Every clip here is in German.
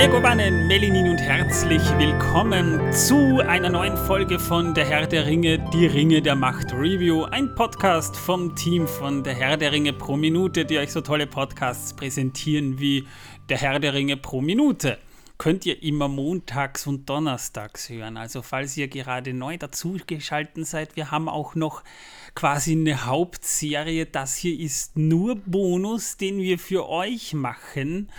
Megobannen, Melinin und herzlich willkommen zu einer neuen Folge von Der Herr der Ringe, die Ringe der Macht Review. Ein Podcast vom Team von Der Herr der Ringe pro Minute, die euch so tolle Podcasts präsentieren wie Der Herr der Ringe pro Minute. Könnt ihr immer montags und donnerstags hören. Also falls ihr gerade neu dazugeschaltet seid, wir haben auch noch quasi eine Hauptserie. Das hier ist nur Bonus, den wir für euch machen.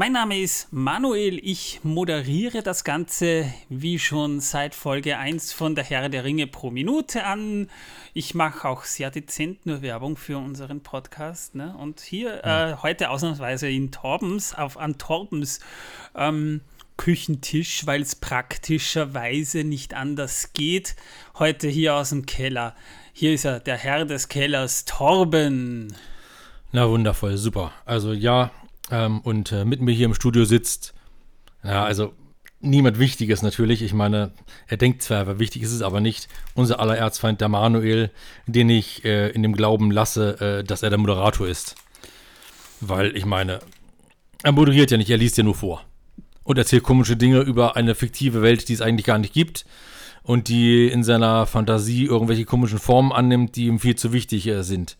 Mein Name ist Manuel, ich moderiere das Ganze wie schon seit Folge 1 von der Herr der Ringe pro Minute an. Ich mache auch sehr dezent nur Werbung für unseren Podcast. Ne? Und hier äh, heute ausnahmsweise in Torbens, auf an Torbens ähm, Küchentisch, weil es praktischerweise nicht anders geht. Heute hier aus dem Keller. Hier ist er, der Herr des Kellers, Torben. Na wundervoll, super. Also ja, ähm, und äh, mit mir hier im Studio sitzt, ja, also niemand Wichtiges natürlich. Ich meine, er denkt zwar, aber wichtig ist es aber nicht. Unser aller Erzfeind, der Manuel, den ich äh, in dem Glauben lasse, äh, dass er der Moderator ist. Weil ich meine, er moderiert ja nicht, er liest ja nur vor. Und erzählt komische Dinge über eine fiktive Welt, die es eigentlich gar nicht gibt. Und die in seiner Fantasie irgendwelche komischen Formen annimmt, die ihm viel zu wichtig äh, sind.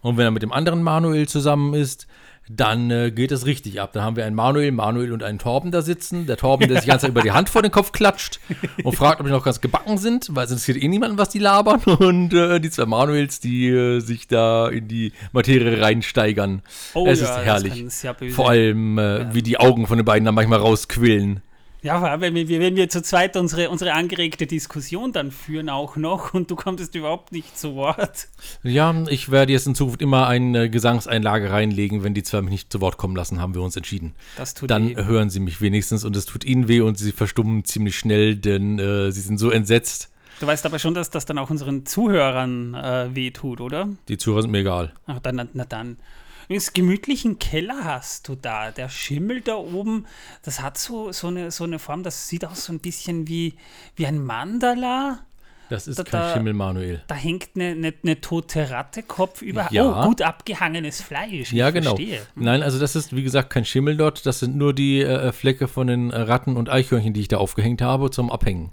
Und wenn er mit dem anderen Manuel zusammen ist, dann äh, geht es richtig ab. Dann haben wir einen Manuel, Manuel und einen Torben da sitzen. Der Torben, der sich ganz über die Hand vor den Kopf klatscht und fragt, ob die noch ganz gebacken sind, weil es interessiert eh niemanden, was die labern. Und äh, die zwei Manuels, die äh, sich da in die Materie reinsteigern. Oh es ja, ist herrlich. Vor allem, äh, wie die Augen von den beiden dann manchmal rausquillen. Ja, aber wenn wir, wenn wir zu zweit unsere, unsere angeregte Diskussion dann führen auch noch und du kommst überhaupt nicht zu Wort. Ja, ich werde jetzt in Zukunft immer eine Gesangseinlage reinlegen, wenn die zwei mich nicht zu Wort kommen lassen, haben wir uns entschieden. Das tut Dann weh. hören sie mich wenigstens und es tut ihnen weh und sie verstummen ziemlich schnell, denn äh, sie sind so entsetzt. Du weißt aber schon, dass das dann auch unseren Zuhörern äh, weh tut, oder? Die Zuhörer sind mir egal. Ach, dann, na, na dann. Übrigens, gemütlichen Keller hast du da. Der Schimmel da oben, das hat so, so, eine, so eine Form, das sieht aus so ein bisschen wie, wie ein Mandala. Das ist Da- kein Schimmel, Manuel. Da hängt eine, eine, eine tote Ratte Kopf über. Ja. Oh, gut abgehangenes Fleisch. Ja, ich genau. Verstehe. Nein, also das ist, wie gesagt, kein Schimmel dort. Das sind nur die äh, Flecke von den Ratten und Eichhörnchen, die ich da aufgehängt habe, zum Abhängen.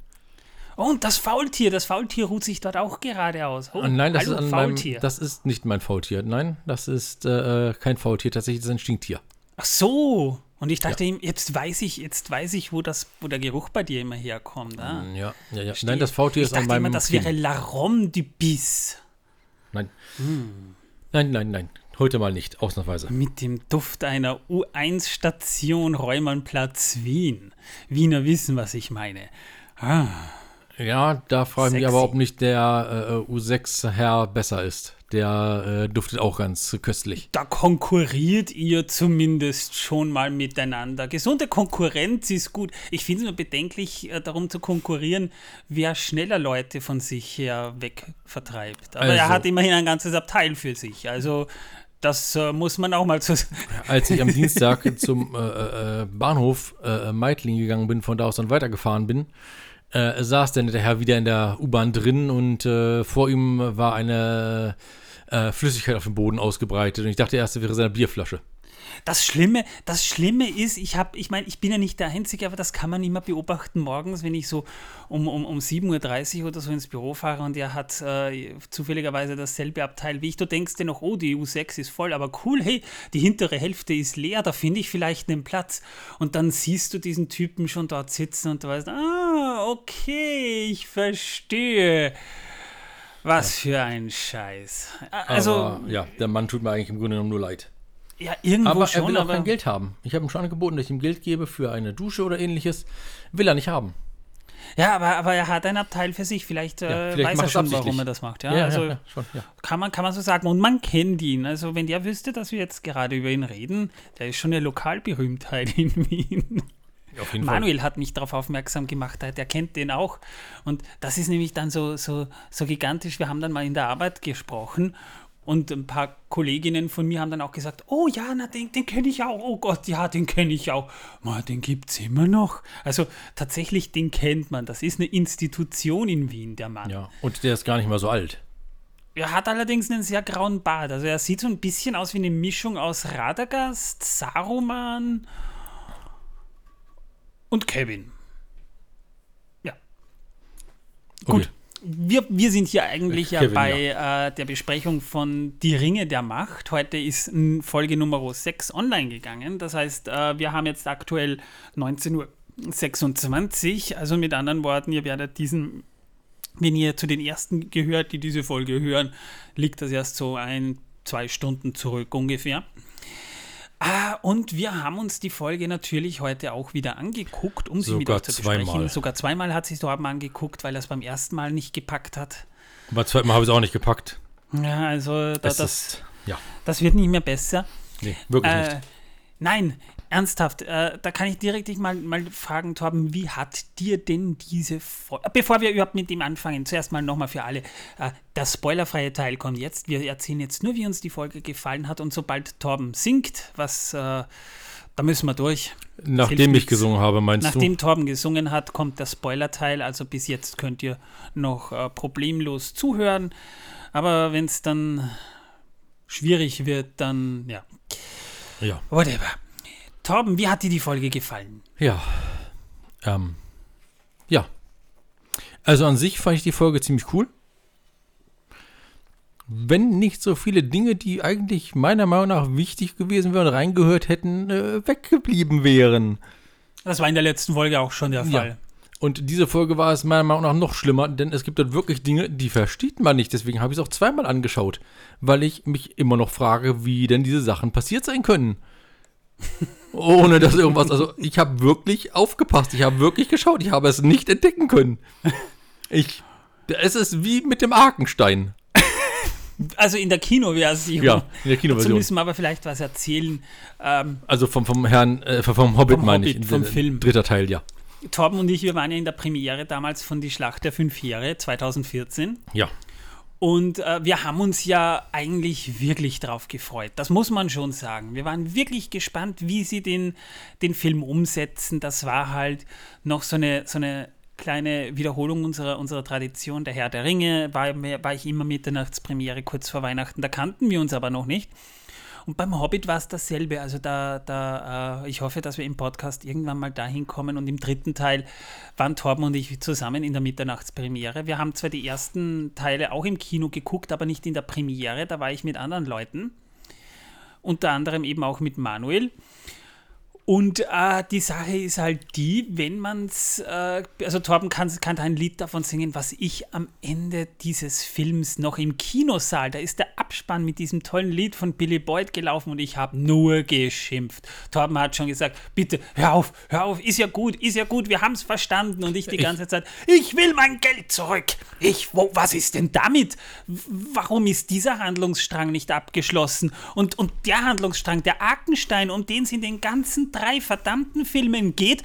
Oh, und das Faultier, das Faultier ruht sich dort auch gerade aus. Oh, nein, das hallo, ist, an meinem, Faultier. das ist nicht mein Faultier. Nein, das ist äh, kein Faultier. Tatsächlich das ist ein Stinktier. Ach so. Und ich dachte, ihm, jetzt weiß ich, jetzt weiß ich, wo das, wo der Geruch bei dir immer herkommt. Ah. Ja, ja, ja. Verstehe. Nein, das Faultier ich ist an dachte meinem immer, das Kinn. wäre Larom du Bis. Nein. Hm. Nein, nein, nein. Heute mal nicht, ausnahmsweise. Mit dem Duft einer U1-Station Räumernplatz Wien. Wiener wissen, was ich meine. Ah, Ja, da frage ich mich aber, ob nicht der äh, U6-Herr besser ist. Der äh, duftet auch ganz köstlich. da konkurriert ihr zumindest schon mal miteinander. Gesunde Konkurrenz ist gut. Ich finde es nur bedenklich, äh, darum zu konkurrieren, wer schneller Leute von sich her wegvertreibt. Aber er Also- hat immerhin ein ganzes Abteil für sich. Also das äh, muss man auch mal zu. Als ich am Dienstag zum äh, äh, Bahnhof äh, Meidling gegangen bin, von da aus dann weitergefahren bin, äh, saß der nette Herr wieder in der U-Bahn drin und äh, vor ihm war eine äh, Flüssigkeit auf dem Boden ausgebreitet und ich dachte erst, es wäre seine Bierflasche. Das Schlimme, das Schlimme ist, ich habe, ich meine, ich bin ja nicht der Einzige, aber das kann man immer beobachten morgens, wenn ich so um, um, um 7.30 Uhr oder so ins Büro fahre und er hat äh, zufälligerweise dasselbe Abteil wie ich. Du denkst dir noch, oh, die U6 ist voll, aber cool, hey, die hintere Hälfte ist leer, da finde ich vielleicht einen Platz. Und dann siehst du diesen Typen schon dort sitzen und du weißt, ah, okay, ich verstehe. Was für ein Scheiß. Also, Aber, ja, der Mann tut mir eigentlich im Grunde genommen nur leid. Ja, irgendwo Aber schon, er will auch aber kein Geld haben. Ich habe ihm schon angeboten, dass ich ihm Geld gebe für eine Dusche oder ähnliches. Will er nicht haben. Ja, aber, aber er hat ein Abteil für sich. Vielleicht, äh, Ja, vielleicht weiß er schon, warum er das macht. Ja, also schon, ja. Kann, man, kann man so sagen. Und man kennt ihn. Also wenn der wüsste, dass wir jetzt gerade über ihn reden, der ist schon eine Lokalberühmtheit in Wien. Auf jeden Manuel hat mich darauf aufmerksam gemacht, der der kennt den auch. Und das ist nämlich dann so, so, so gigantisch. Wir haben dann mal in der Arbeit gesprochen und ein paar Kolleginnen von mir haben dann auch gesagt, oh ja, na, den, den kenne ich auch. Oh Gott, ja, den kenne ich auch. Ma, den gibt es immer noch. Also tatsächlich, den kennt man. Das ist eine Institution in Wien, der Mann. Ja, und der ist gar nicht mal so alt. Er hat allerdings einen sehr grauen Bart. Also er sieht so ein bisschen aus wie eine Mischung aus Radagast, Saruman Und Kevin. Ja. Okay. Gut. Wir, wir sind hier eigentlich ja Kevin, bei Äh, der Besprechung von Die Ringe der Macht. Heute ist Folge Nummer 6 online gegangen. Das heißt, äh, wir haben jetzt aktuell 19.26 Uhr. Also mit anderen Worten, ihr werdet diesen, wenn ihr zu den ersten gehört, die diese Folge hören, liegt das erst so ein, zwei Stunden zurück ungefähr. Ah, und wir haben uns die Folge natürlich heute auch wieder angeguckt, um sie euch zu besprechen. zweimal. Sogar zweimal hat sich Torben angeguckt, weil er es beim ersten Mal nicht gepackt hat. Beim zweiten Mal habe ich es auch nicht gepackt. Ja, also da, das, ist, ja, das wird nicht mehr besser. nee, wirklich Äh, nicht. nein, ernsthaft, äh, da kann ich direkt dich mal, mal fragen, Torben, wie hat dir denn diese Folge, bevor wir überhaupt mit dem anfangen, zuerst mal nochmal für alle, äh, der spoilerfreie Teil kommt jetzt, wir erzählen jetzt nur, wie uns die Folge gefallen hat und sobald Torben singt, was, äh, da müssen wir durch. Nachdem ich gesungen habe, meinst Nachdem Torben gesungen hat, kommt der Spoiler-Teil, also bis jetzt könnt ihr noch äh, problemlos zuhören, aber wenn es dann schwierig wird, dann, ja, du? Ja. whatever. Torben, wie hat dir die Folge gefallen? Ja. Ähm, ja. Also an sich fand ich die Folge ziemlich cool. Wenn nicht so viele Dinge, die eigentlich meiner Meinung nach wichtig gewesen wären, reingehört hätten, äh, weggeblieben wären. Das war in der letzten Folge auch schon der Ja. Fall. Und diese Folge war es meiner Meinung nach noch schlimmer, denn es gibt dort wirklich Dinge, die versteht man nicht. Deswegen habe ich es auch zweimal angeschaut, weil ich mich immer noch frage, wie denn diese Sachen passiert sein können. Ohne dass irgendwas, also ich habe wirklich aufgepasst, ich habe wirklich geschaut, ich habe es nicht entdecken können. Ich, es ist wie mit dem Arkenstein. Also in der Kinoversion. Ja, in der Dazu Kinoversion. müssen wir aber vielleicht was erzählen. Ähm, Also vom, vom Herrn, äh, vom Hobbit Vom meine Hobbit, ich. vom Film. Dritter Teil, ja. Torben und ich, wir waren ja in der Premiere damals von Die Schlacht der Fünf Heere 2014. Ja. Und äh, wir haben uns ja eigentlich wirklich drauf gefreut. Das muss man schon sagen. Wir waren wirklich gespannt, wie sie den, den Film umsetzen. Das war halt noch so eine, so eine kleine Wiederholung unserer, unserer Tradition. Der Herr der Ringe war, war ich immer Mitternachtspremiere kurz vor Weihnachten. Da kannten wir uns aber noch nicht. Und beim Hobbit war es dasselbe. Also da, da äh, ich hoffe, dass wir im Podcast irgendwann mal dahin kommen. Und im dritten Teil waren Torben und ich zusammen in der Mitternachtspremiere. Wir haben zwar die ersten Teile auch im Kino geguckt, aber nicht in der Premiere. Da war ich mit anderen Leuten. Unter anderem eben auch mit Manuel. Und äh, die Sache ist halt die, wenn man es, äh, also Torben kann, kann ein Lied davon singen, was ich am Ende dieses Films noch im Kinosaal, da ist der Abspann mit diesem tollen Lied von Billy Boyd gelaufen und ich habe nur geschimpft. Torben hat schon gesagt, bitte, hör auf, hör auf, ist ja gut, ist ja gut, wir haben es verstanden und ich die Ich- ganze Zeit, ich will mein Geld zurück. Ich, wo, was ist denn damit? Warum ist dieser Handlungsstrang nicht abgeschlossen? Und, und der Handlungsstrang, der Arkenstein, um den es in den ganzen drei verdammten Filmen geht,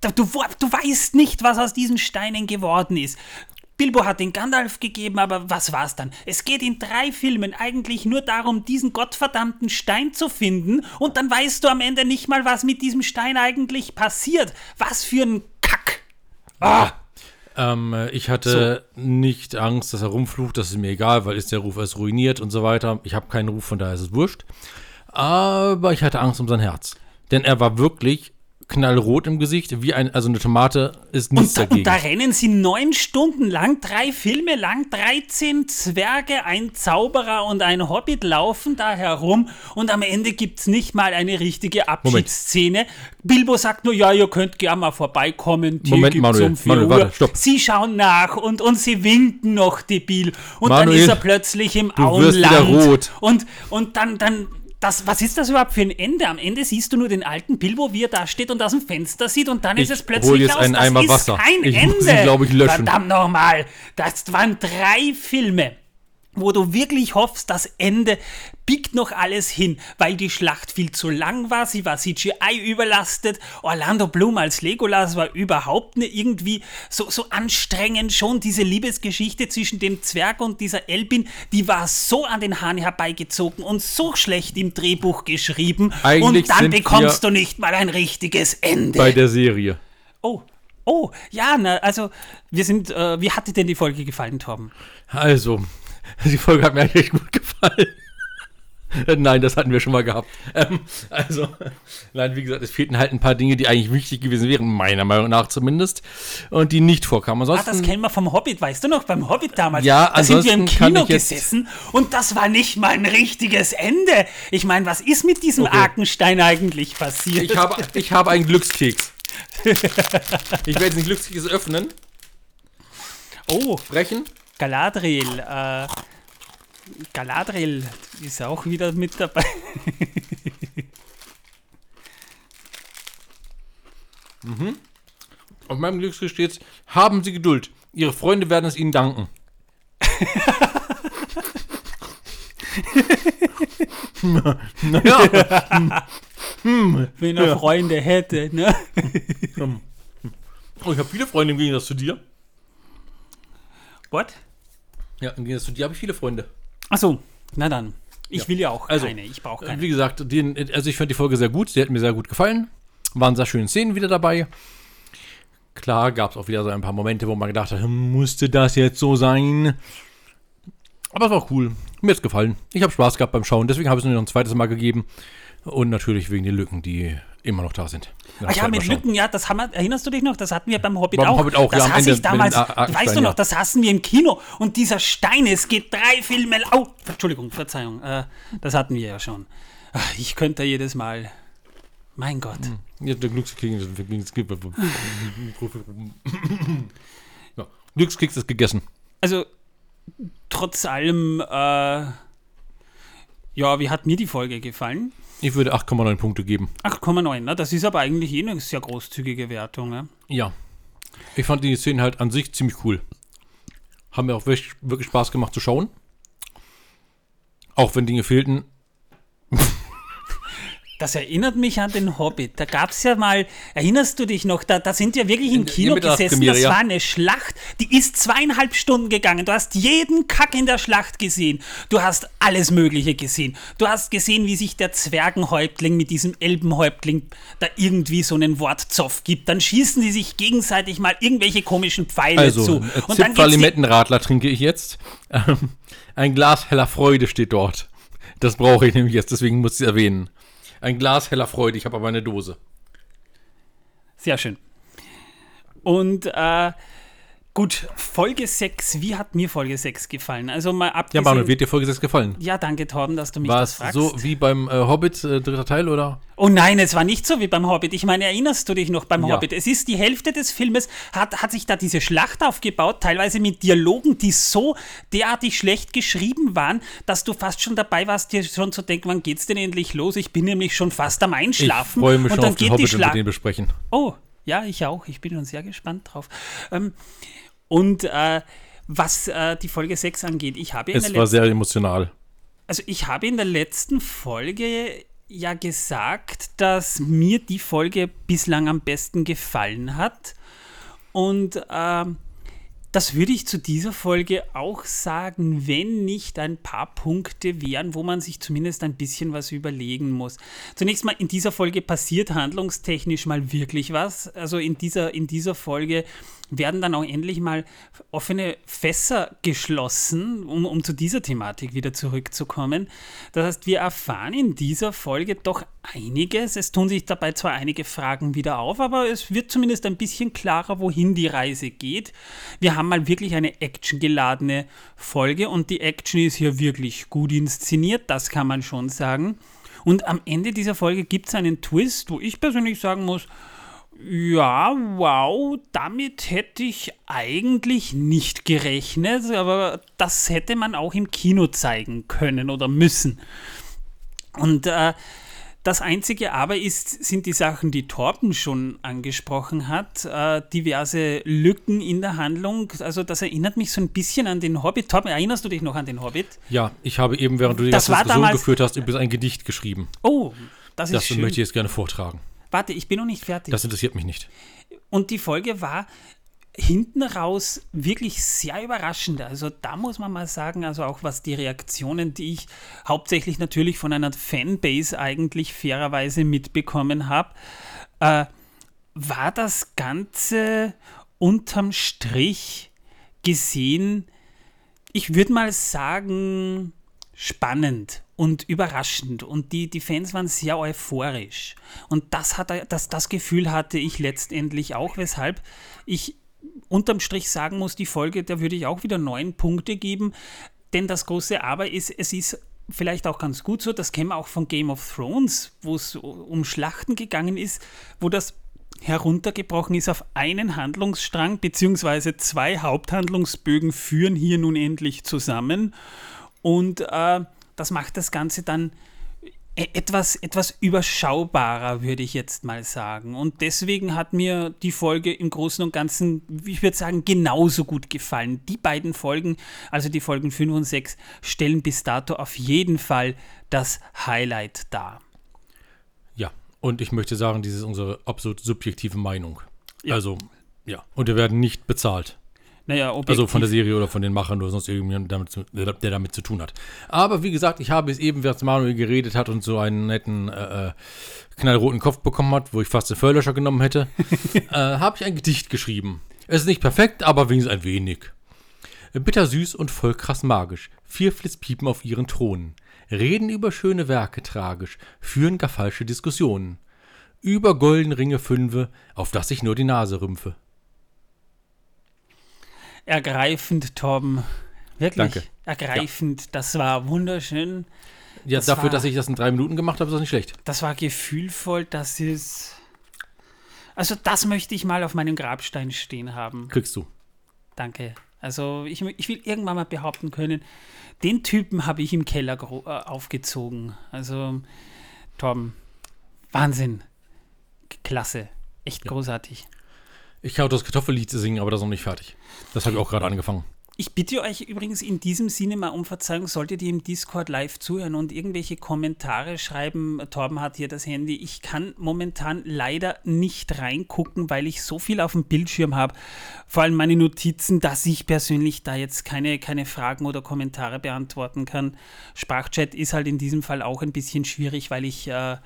du, du weißt nicht, was aus diesen Steinen geworden ist. Bilbo hat den Gandalf gegeben, aber was war's dann? Es geht in drei Filmen eigentlich nur darum, diesen gottverdammten Stein zu finden und dann weißt du am Ende nicht mal, was mit diesem Stein eigentlich passiert. Was für ein Kack. Ah! Ähm, äh, ich hatte nicht Angst, dass er rumflucht, das ist mir egal, weil ist der Ruf erst ruiniert und so weiter. Ich habe keinen Ruf, von daher ist es wurscht. Aber ich hatte Angst um sein Herz. Denn er war wirklich knallrot im Gesicht, wie ein, also eine Tomate ist nichts Und da, dagegen. und da rennen sie neun Stunden lang, drei Filme lang, 13 Zwerge, ein Zauberer und ein Hobbit laufen da herum und am Ende gibt es nicht mal eine richtige Abschiedsszene. Bilbo sagt nur, ja, ihr könnt gerne mal vorbeikommen. Tee Moment, Manuel, um 4 Manuel, warte, stopp. Sie schauen nach und, und sie winken noch debil. Und dann Manuel, ist er plötzlich im du wirst wieder rot. Und, und dann, dann, das, was ist das überhaupt für ein Ende? Am Ende siehst du nur den alten Bilbo, wie er da steht und aus dem Fenster sieht und dann ist Ich es hol plötzlich jetzt aus. einen das Eimer ist Wasser. kein Ich Ende. muss ihn, glaub ich, löschen. Verdammt nochmal. Das waren drei Filme wo du wirklich hoffst, das Ende biegt noch alles hin, weil die Schlacht viel zu lang war, sie war CGI überlastet, Orlando Bloom als Legolas war überhaupt nicht irgendwie so, so anstrengend, schon diese Liebesgeschichte zwischen dem Zwerg und dieser Elbin, die war so an den Hahn herbeigezogen und so schlecht im Drehbuch geschrieben Eigentlich und dann bekommst du nicht mal ein richtiges Ende. Bei der Serie. oh, oh, ja, na, also wir sind, äh, wie hat dir denn die Folge gefallen, Torben? Also, die Folge hat mir eigentlich echt gut gefallen. Nein, das hatten wir schon mal gehabt. Ähm, also, nein, wie gesagt, es fehlten halt ein paar Dinge, die eigentlich wichtig gewesen wären, meiner Meinung nach zumindest, und die nicht vorkamen. Ah, das kennen wir vom Hobbit, weißt du noch, beim Hobbit damals. Ja, da sind wir im ansonsten Kino gesessen und das war nicht mal ein richtiges Ende. Ich meine, was ist mit diesem Okay. Arkenstein eigentlich passiert? ich, habe, ich habe einen Glückskeks. ich werde den Glückskeks öffnen, oh, brechen. Galadriel, äh, Galadriel ist auch wieder mit dabei. Auf meinem Glückskeks steht, haben Sie Geduld. Ihre Freunde werden es Ihnen danken. naja, Wenn er Ja. Freunde hätte, ne? oh, ich habe viele Freunde im Gegensatz zu dir. What? Ja, im Gegensatz zu dir habe ich viele Freunde. Achso, na dann. Ich Ja. will ja auch Also, keine, ich brauche keine. Wie gesagt, den, also ich fand die Folge sehr gut. Sie hat mir sehr gut gefallen. Waren sehr schöne Szenen wieder dabei. Klar gab es auch wieder so ein paar Momente, wo man gedacht hat, hm, musste das jetzt so sein? Aber es war cool. Mir hat's gefallen. Ich habe Spaß gehabt beim Schauen. Deswegen habe ich es nur noch ein zweites Mal gegeben. Und natürlich wegen den Lücken, die immer noch da sind. Ach ja, mit. Lücken, ja, das haben wir, erinnerst du dich noch? Das hatten wir beim Hobbit Beim auch. Hobbit auch, das ja, hasse ich damals, weißt du noch, das hassen wir im Kino. Und dieser Stein, es geht drei Filme, au, Entschuldigung, Verzeihung, äh, das hatten wir ja schon. Ach, Ich könnte jedes Mal, mein Gott. Ja, der Glückskeks ja, Glückskeks ist gegessen. Also, trotz allem, äh, ja, wie hat mir die Folge gefallen? Ich würde 8,9 Punkte geben. 8,9, ne? das ist aber eigentlich eh eine sehr großzügige Wertung. Ne? Ja. Ich fand die Szenen halt an sich ziemlich cool. Haben mir auch wirklich, wirklich Spaß gemacht zu schauen. Auch wenn Dinge fehlten. Das erinnert mich an den Hobbit. Da gab es ja mal, erinnerst du dich noch, da, da sind wir wirklich im In- Kino gesessen. Mittagspremiere, Das war eine Schlacht, die ist zweieinhalb Stunden gegangen. Du hast jeden Kack in der Schlacht gesehen. Du hast alles Mögliche gesehen. Du hast gesehen, wie sich der Zwergenhäuptling mit diesem Elbenhäuptling da irgendwie so einen Wortzoff gibt. Dann schießen die sich gegenseitig mal irgendwelche komischen Pfeile Also, zu. Und dann Zipfer-Limettenradler trinke ich jetzt. Ähm, ein Glas heller Freude steht dort. Das brauche ich nämlich jetzt, deswegen muss ich es erwähnen. Ein Glas heller Freude, ich habe aber eine Dose. Sehr schön. Und äh, gut, Folge 6, wie hat mir Folge 6 gefallen? Also mal Ja, abgesehen... Manu, wird dir Folge 6 gefallen? Ja, danke, Torben, dass du mich War das es fragst. so wie beim äh, Hobbit, äh, dritter Teil, oder? Oh nein, es war nicht so wie beim Hobbit. Ich meine, erinnerst du dich noch beim Ja. Hobbit? Es ist die Hälfte des Filmes, hat, hat sich da diese Schlacht aufgebaut, teilweise mit Dialogen, die so derartig schlecht geschrieben waren, dass du fast schon dabei warst, dir schon zu denken, wann geht's denn endlich los? Ich bin nämlich schon fast am Ich Einschlafen. freue mich und schon dann auf den geht die Hobbit und wir Schlacht. den besprechen. Oh, ja, ich auch. Ich bin schon sehr gespannt drauf. Ähm, und äh, was äh, die Folge 6 angeht, ich habe in der Es war letzten sehr emotional. also ich habe in der letzten Folge ja gesagt, dass mir die Folge bislang am besten gefallen hat. Und ähm, das würde ich zu dieser Folge auch sagen, wenn nicht ein paar Punkte wären, wo man sich zumindest ein bisschen was überlegen muss. Zunächst mal, in dieser Folge passiert handlungstechnisch mal wirklich was. Also in dieser, in dieser Folge werden dann auch endlich mal offene Fässer geschlossen, um, um zu dieser Thematik wieder zurückzukommen. Das heißt, wir erfahren in dieser Folge doch einiges. Es tun sich dabei zwar einige Fragen wieder auf, aber es wird zumindest ein bisschen klarer, wohin die Reise geht. Wir haben mal wirklich eine actiongeladene Folge und die Action ist hier wirklich gut inszeniert, das kann man schon sagen. Und am Ende dieser Folge gibt es einen Twist, wo ich persönlich sagen muss, ja, wow, damit hätte ich eigentlich nicht gerechnet, aber das hätte man auch im Kino zeigen können oder müssen. Und äh, das Einzige aber ist, sind die Sachen, die Torben schon angesprochen hat, äh, diverse Lücken in der Handlung. Also das erinnert mich so ein bisschen an den Hobbit. Torben, erinnerst du dich noch an den Hobbit? Ja, ich habe eben, während du die Das ganze Diskussion damals- geführt hast, übrigens ein Gedicht geschrieben. Oh, das ist Das schön. möchte ich jetzt gerne vortragen. Warte, ich bin noch nicht fertig. Das interessiert mich nicht. Und die Folge war hinten raus wirklich sehr überraschend. Also da muss man mal sagen, also auch was die Reaktionen, die ich hauptsächlich natürlich von einer Fanbase eigentlich fairerweise mitbekommen habe, äh, war das Ganze unterm Strich gesehen, ich würde mal sagen, spannend und überraschend und die, die Fans waren sehr euphorisch. Und das, hat, das, das Gefühl hatte ich letztendlich auch, weshalb ich unterm Strich sagen muss, die Folge, da würde ich auch wieder neun Punkte geben, denn das große Aber ist, es ist vielleicht auch ganz gut so, das kennen wir auch von Game of Thrones, wo es um Schlachten gegangen ist, wo das heruntergebrochen ist auf einen Handlungsstrang, beziehungsweise zwei Haupthandlungsbögen führen hier nun endlich zusammen. Und äh, das macht das Ganze dann e-, etwas, etwas überschaubarer, würde ich jetzt mal sagen. Und deswegen hat mir die Folge im Großen und Ganzen, ich würde sagen, genauso gut gefallen. Die beiden Folgen, also die Folgen 5 und 6, stellen bis dato auf jeden Fall das Highlight dar. Ja, und ich möchte sagen, dies ist unsere absolut subjektive Meinung. Ja. Also, ja. Und wir werden nicht bezahlt. Naja, also von der Serie oder von den Machern oder sonst irgendjemand, der damit zu tun hat. Aber wie gesagt, ich habe es eben, während Manuel geredet hat und so einen netten äh, äh knallroten Kopf bekommen hat, wo ich fast den Feuerlöscher genommen hätte, äh, habe ich ein Gedicht geschrieben. Es ist nicht perfekt, aber wenigstens ein wenig. Bittersüß und voll krass magisch. Vier Flitzpiepen auf ihren Thronen. Reden über schöne Werke tragisch. Führen gar falsche Diskussionen. Über golden Ringe Fünfe, auf das ich nur die Nase rümpfe ergreifend, Torben. Wirklich Danke. ergreifend. Ja. Das war wunderschön. Ja, das dafür, war, dass ich das in drei Minuten gemacht habe, ist das nicht schlecht. Das war gefühlvoll, das ist. Also, das möchte ich mal auf meinem Grabstein stehen haben. Kriegst du. Danke. Also, ich, ich will irgendwann mal behaupten können, den Typen habe ich im Keller äh, aufgezogen. Also, Torben, Wahnsinn. Klasse. Echt ja. großartig. Ich auch das Kartoffellied singen, aber das ist noch nicht fertig. Das habe ich auch gerade angefangen. Ich bitte euch übrigens in diesem Sinne mal um Verzeihung, solltet ihr im Discord live zuhören und irgendwelche Kommentare schreiben. Torben hat hier das Handy. Ich kann momentan leider nicht reingucken, weil ich so viel auf dem Bildschirm habe. Vor allem meine Notizen, dass ich persönlich da jetzt keine, keine Fragen oder Kommentare beantworten kann. Sprachchat ist halt in diesem Fall auch ein bisschen schwierig, weil ich, äh,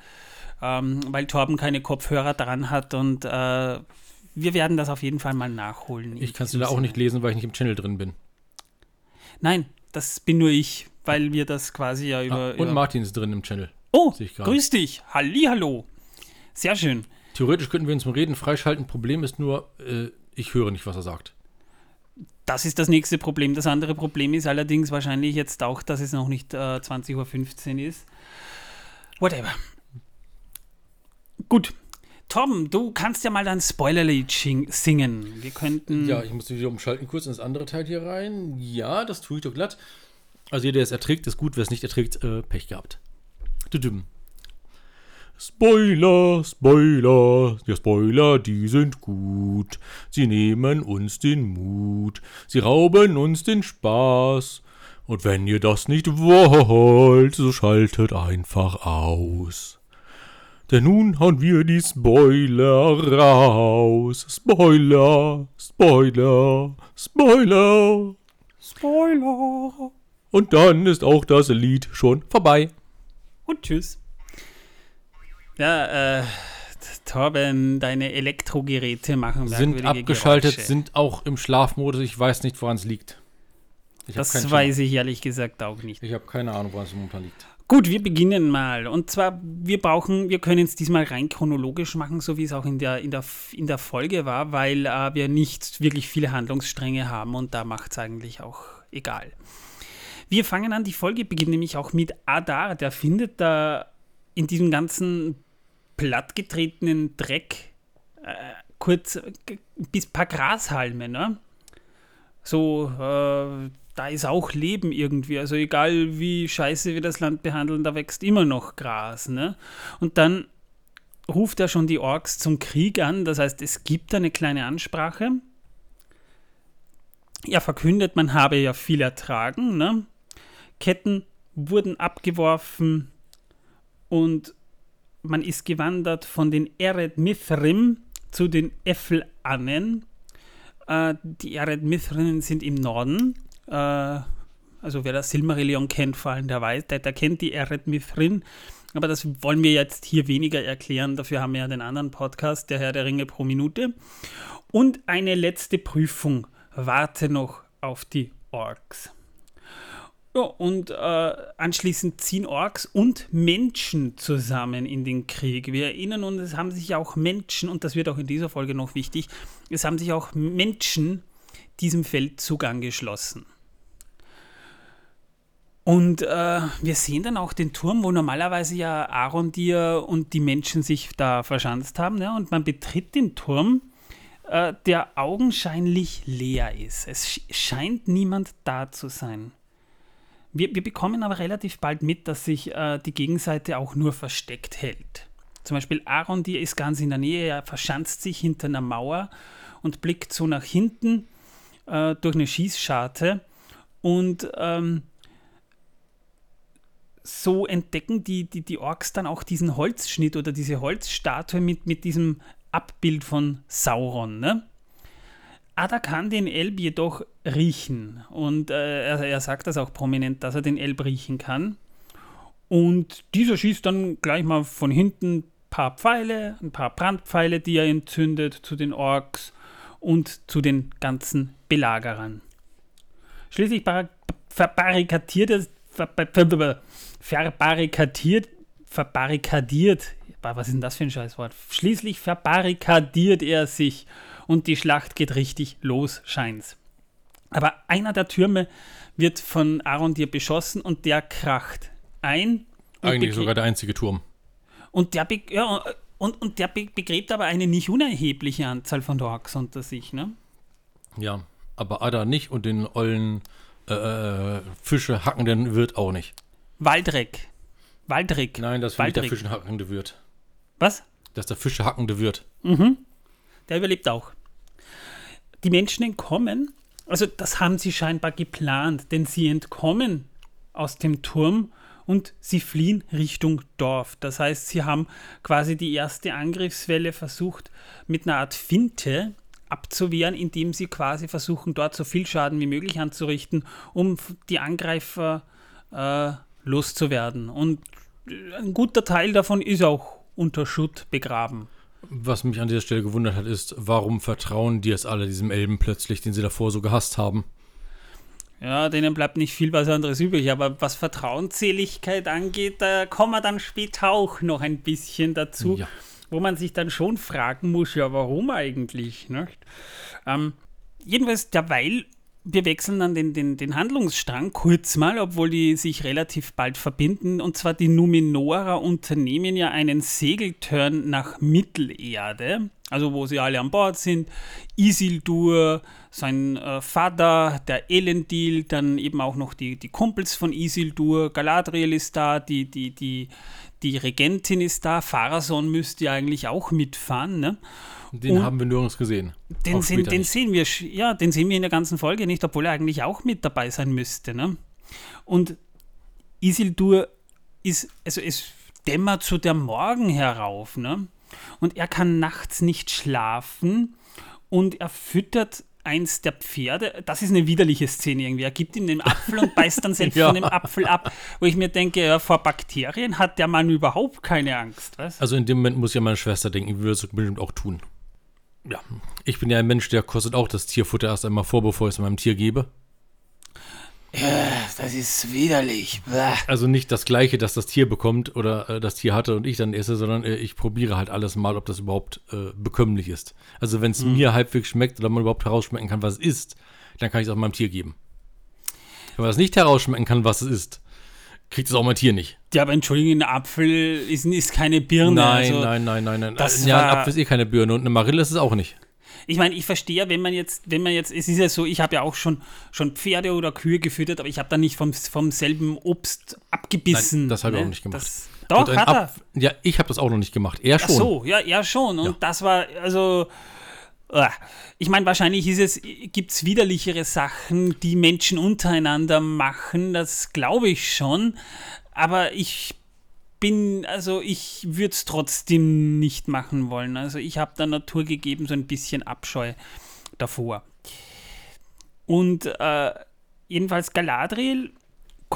ähm, weil Torben keine Kopfhörer dran hat und äh, wir werden das auf jeden Fall mal nachholen. Ich kann es da auch nicht lesen, weil ich nicht im Channel drin bin. Nein, das bin nur ich, weil wir das quasi ja über. Ah, und über Martin ist drin im Channel. Oh, grüß dich. Hallihallo. Sehr schön. Theoretisch könnten wir uns zum Reden freischalten. Problem ist nur, äh, ich höre nicht, was er sagt. Das ist das nächste Problem. Das andere Problem ist allerdings wahrscheinlich jetzt auch, dass es noch nicht äh, 20.15 Uhr ist. Whatever. Gut, Tom, du kannst ja mal dein Spoilerlied singen. Wir könnten. Ja, ich muss wieder umschalten kurz ins andere Teil hier rein. Ja, das tue ich doch glatt. Also jeder, der es erträgt, ist gut. Wer es nicht erträgt, äh, Pech gehabt. Düdüm. Spoiler, Spoiler, ja Spoiler, die sind gut. Sie nehmen uns den Mut, sie rauben uns den Spaß. Und wenn ihr das nicht wollt, so schaltet einfach aus. Denn nun hauen wir die Spoiler raus. Spoiler, Spoiler, Spoiler. Spoiler. Und dann ist auch das Lied schon vorbei. Und tschüss. Ja, äh, Torben, deine Elektrogeräte machen Sind abgeschaltet, Geräusche. sind auch im Schlafmodus. Ich weiß nicht, woran es liegt. Ich das weiß ich ehrlich gesagt auch nicht. Ich habe keine Ahnung, woran es momentan liegt. Gut, wir beginnen mal. Und zwar, wir brauchen, wir können es diesmal rein chronologisch machen, so wie es auch in der, in der, in der Folge war, weil äh, wir nicht wirklich viele Handlungsstränge haben und da macht es eigentlich auch egal. Wir fangen an, die Folge beginnt nämlich auch mit Adar, der findet da in diesem ganzen plattgetretenen Dreck äh, kurz bis paar Grashalme, ne? So, äh, da ist auch Leben irgendwie. Also egal wie scheiße wir das Land behandeln, da wächst immer noch Gras. Ne? Und dann ruft er schon die Orks zum Krieg an. Das heißt, es gibt eine kleine Ansprache. Er verkündet, man habe ja viel ertragen. Ne? Ketten wurden abgeworfen und man ist gewandert von den Ered Mithrim zu den Effelannen. Äh, die Ered Mithrinnen sind im Norden äh, also wer das Silmarillion kennt, vor allem der weiß, der, der kennt die Eret Mithrin. Aber das wollen wir jetzt hier weniger erklären. Dafür haben wir ja den anderen Podcast, der Herr der Ringe pro Minute. Und eine letzte Prüfung warte noch auf die Orks. Ja, und äh, anschließend ziehen Orks und Menschen zusammen in den Krieg. Wir erinnern uns, es haben sich auch Menschen, und das wird auch in dieser Folge noch wichtig, es haben sich auch Menschen diesem Feldzug angeschlossen. Und äh, wir sehen dann auch den Turm, wo normalerweise ja Arondir und die Menschen sich da verschanzt haben. Ja, und man betritt den Turm, äh, der augenscheinlich leer ist. Es scheint niemand da zu sein. Wir, wir, bekommen aber relativ bald mit, dass sich äh, die Gegenseite auch nur versteckt hält. Zum Beispiel Arondir ist ganz in der Nähe, er verschanzt sich hinter einer Mauer und blickt so nach hinten äh, durch eine Schießscharte und ähm, so entdecken die, die, die Orks dann auch diesen Holzschnitt oder diese Holzstatue mit, mit diesem Abbild von Sauron. Ne? Ada kann den Elb jedoch riechen und äh, er, er sagt das auch prominent, dass er den Elb riechen kann. Und dieser schießt dann gleich mal von hinten ein paar Pfeile, ein paar Brandpfeile, die er entzündet zu den Orks und zu den ganzen Belagerern. Schließlich verbarrikadiert er, verbarrikadiert, verbarrikadiert, was ist denn das für ein Scheißwort? Schließlich verbarrikadiert er sich und die Schlacht geht richtig los, scheint's. Aber einer der Türme wird von Arondir beschossen und der kracht ein. Eigentlich sogar der einzige Turm. Und der, ja, und, und der begräbt aber eine nicht unerhebliche Anzahl von Orks unter sich, ne? Ja, aber Ada nicht und den ollen äh, äh Fische hackenden Wirt auch nicht. Waldreck. Waldreck. Nein, das ist der Fische hackende Wirt. Was? Das ist der Fische hackende Wirt. Mhm. Der überlebt auch. Die Menschen entkommen, also das haben sie scheinbar geplant, denn sie entkommen aus dem Turm und sie fliehen Richtung Dorf. Das heißt, sie haben quasi die erste Angriffswelle versucht mit einer Art Finte abzuwehren, indem sie quasi versuchen, dort so viel Schaden wie möglich anzurichten, um die Angreifer äh, loszuwerden. Und ein guter Teil davon ist auch unter Schutt begraben. Was mich an dieser Stelle gewundert hat, ist, warum vertrauen die es alle diesem Elben plötzlich, den sie davor so gehasst haben? Ja, denen bleibt nicht viel was anderes übrig. Aber was Vertrauensseligkeit angeht, da kommen wir dann später auch noch ein bisschen dazu, ja. wo man sich dann schon fragen muss, ja, warum eigentlich? Nicht? Ähm, jedenfalls, derweil wir wechseln dann den, den, den Handlungsstrang kurz mal, obwohl die sich relativ bald verbinden. Und zwar die Numenora unternehmen ja einen Segelturn nach Mittelerde, also wo sie alle an Bord sind. Isildur, sein äh, Vater, der Elendil, dann eben auch noch die, die Kumpels von Isildur, Galadriel ist da, die, die, die, die Regentin ist da, Pharason müsste ja eigentlich auch mitfahren. Ne? Den und haben wir nirgends gesehen. Den, sehen, den sehen wir, ja, den sehen wir in der ganzen Folge nicht, obwohl er eigentlich auch mit dabei sein müsste. Ne? Und Isildur ist, also es dämmert so der Morgen herauf, ne? Und er kann nachts nicht schlafen und er füttert eins der Pferde, das ist eine widerliche Szene irgendwie. Er gibt ihm den Apfel und beißt dann selbst ja. von dem Apfel ab, wo ich mir denke, ja, vor Bakterien hat der Mann überhaupt keine Angst. Was? Also in dem Moment muss ja meine Schwester denken, ich würde es bestimmt auch tun ja, ich bin ja ein Mensch, der kostet auch das Tierfutter erst einmal vor, bevor ich es meinem Tier gebe. Ja, das ist widerlich. Bäh. Also nicht das gleiche, das das Tier bekommt oder äh, das Tier hatte und ich dann esse, sondern äh, ich probiere halt alles mal, ob das überhaupt äh, bekömmlich ist. Also wenn es hm. mir halbwegs schmeckt oder man überhaupt herausschmecken kann, was es ist, dann kann ich es auch meinem Tier geben. Wenn man es nicht herausschmecken kann, was es ist, kriegt es auch mein Tier nicht. Ja, aber entschuldigung, ein Apfel ist, ist keine Birne. Nein, also, nein, nein, nein, nein. Das ja, ein Apfel ist eh keine Birne und eine Marille ist es auch nicht. Ich meine, ich verstehe, wenn man jetzt, wenn man jetzt, es ist ja so, ich habe ja auch schon, schon Pferde oder Kühe gefüttert, aber ich habe da nicht vom, vom selben Obst abgebissen. Nein, das habe ich ne? auch nicht gemacht. Das, doch, hat er. Ja, ich habe das auch noch nicht gemacht. Er schon. Ach so, ja, er schon. Und ja. das war, also. Ich meine, wahrscheinlich ist es, gibt es widerlichere Sachen, die Menschen untereinander machen, das glaube ich schon. Aber ich bin, also ich würde es trotzdem nicht machen wollen. Also ich habe der Natur gegeben so ein bisschen Abscheu davor. Und äh, jedenfalls Galadriel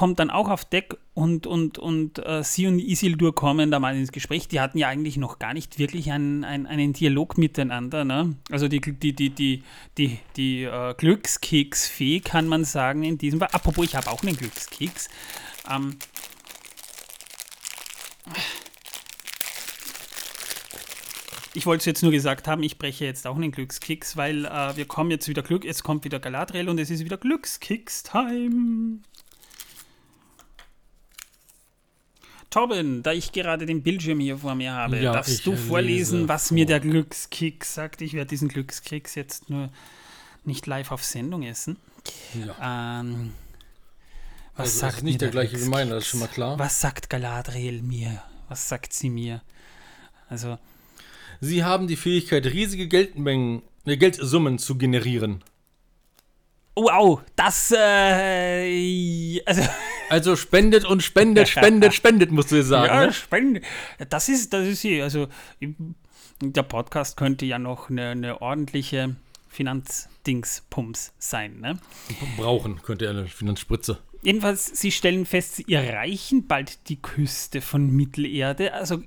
kommt dann auch auf Deck und, und, und äh, sie und Isildur kommen da mal ins Gespräch. Die hatten ja eigentlich noch gar nicht wirklich einen, einen, einen Dialog miteinander. Ne? Also die, die, die, die, die, die äh, Glückskeksfee kann man sagen in diesem Fall. Apropos, ich habe auch einen Glückskeks. Ähm, ich wollte es jetzt nur gesagt haben, ich breche jetzt auch einen Glückskicks, weil äh, wir kommen jetzt wieder Glück, es kommt wieder Galadriel und es ist wieder Glückskicks-Time. Torben, da ich gerade den Bildschirm hier vor mir habe, Ja, darfst du vorlesen, lese was vor. mir der Glückskicks sagt. Ich werde diesen Glückskicks jetzt nur nicht live auf Sendung essen. Ja. Ähm, was Also, sagt das ist nicht mir der gleiche wie Glückskeks? meiner, das ist schon mal klar. Was sagt Galadriel mir? Was sagt sie mir? Also, Sie haben die Fähigkeit, riesige Geldmengen, äh, Geldsummen zu generieren. wow, das, äh, also, Also spendet und spendet, spendet, spendet, musst du dir sagen. ja, ne? spannend. Das ist, das ist sie. Also, der Podcast könnte ja noch eine, eine ordentliche Finanzdingspumps sein, ne? Brauchen könnte er eine Finanzspritze. Jedenfalls, sie stellen fest, sie erreichen bald die Küste von Mittelerde. Also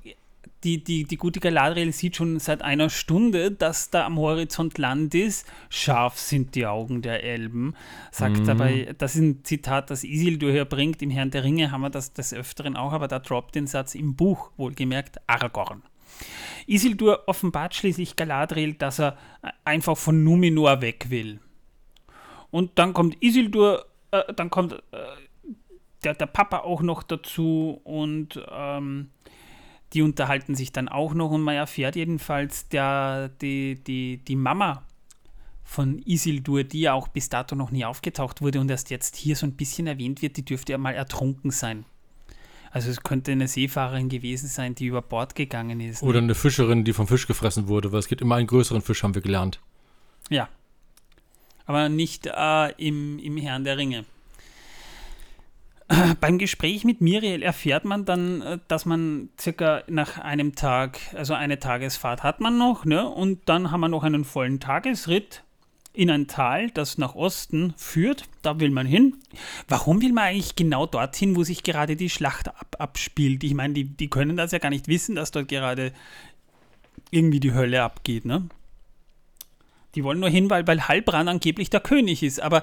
die, die, die gute Galadriel sieht schon seit einer Stunde, dass da am Horizont Land ist. Scharf sind die Augen der Elben. Sagt dabei, das ist ein Zitat, das Isildur hier bringt. Im Herrn der Ringe haben wir das des Öfteren auch, aber da droppt den Satz im Buch, wohlgemerkt, Aragorn. Isildur offenbart schließlich Galadriel, dass er einfach von Numenor weg will. Und dann kommt Isildur, äh, dann kommt äh, der, der Papa auch noch dazu und ähm, die unterhalten sich dann auch noch und man erfährt jedenfalls, der, die, die, die Mama von Isildur, die ja auch bis dato noch nie aufgetaucht wurde und erst jetzt hier so ein bisschen erwähnt wird, die dürfte ja mal ertrunken sein. Also es könnte eine Seefahrerin gewesen sein, die über Bord gegangen ist. Oder eine Fischerin, die vom Fisch gefressen wurde, weil es gibt immer einen größeren Fisch, haben wir gelernt. Ja. Aber nicht äh, im, im Herrn der Ringe. Äh, Beim Gespräch mit Miriel erfährt man dann, äh, dass man circa nach einem Tag, also eine Tagesfahrt hat man noch, ne? Und dann haben wir noch einen vollen Tagesritt in ein Tal, das nach Osten führt. Da will man hin. Warum will man eigentlich genau dorthin, wo sich gerade die Schlacht ab, abspielt? Ich meine, die, die können das ja gar nicht wissen, dass dort gerade irgendwie die Hölle abgeht, ne? Die wollen nur hin, weil, weil Heilbrand angeblich der König ist. Aber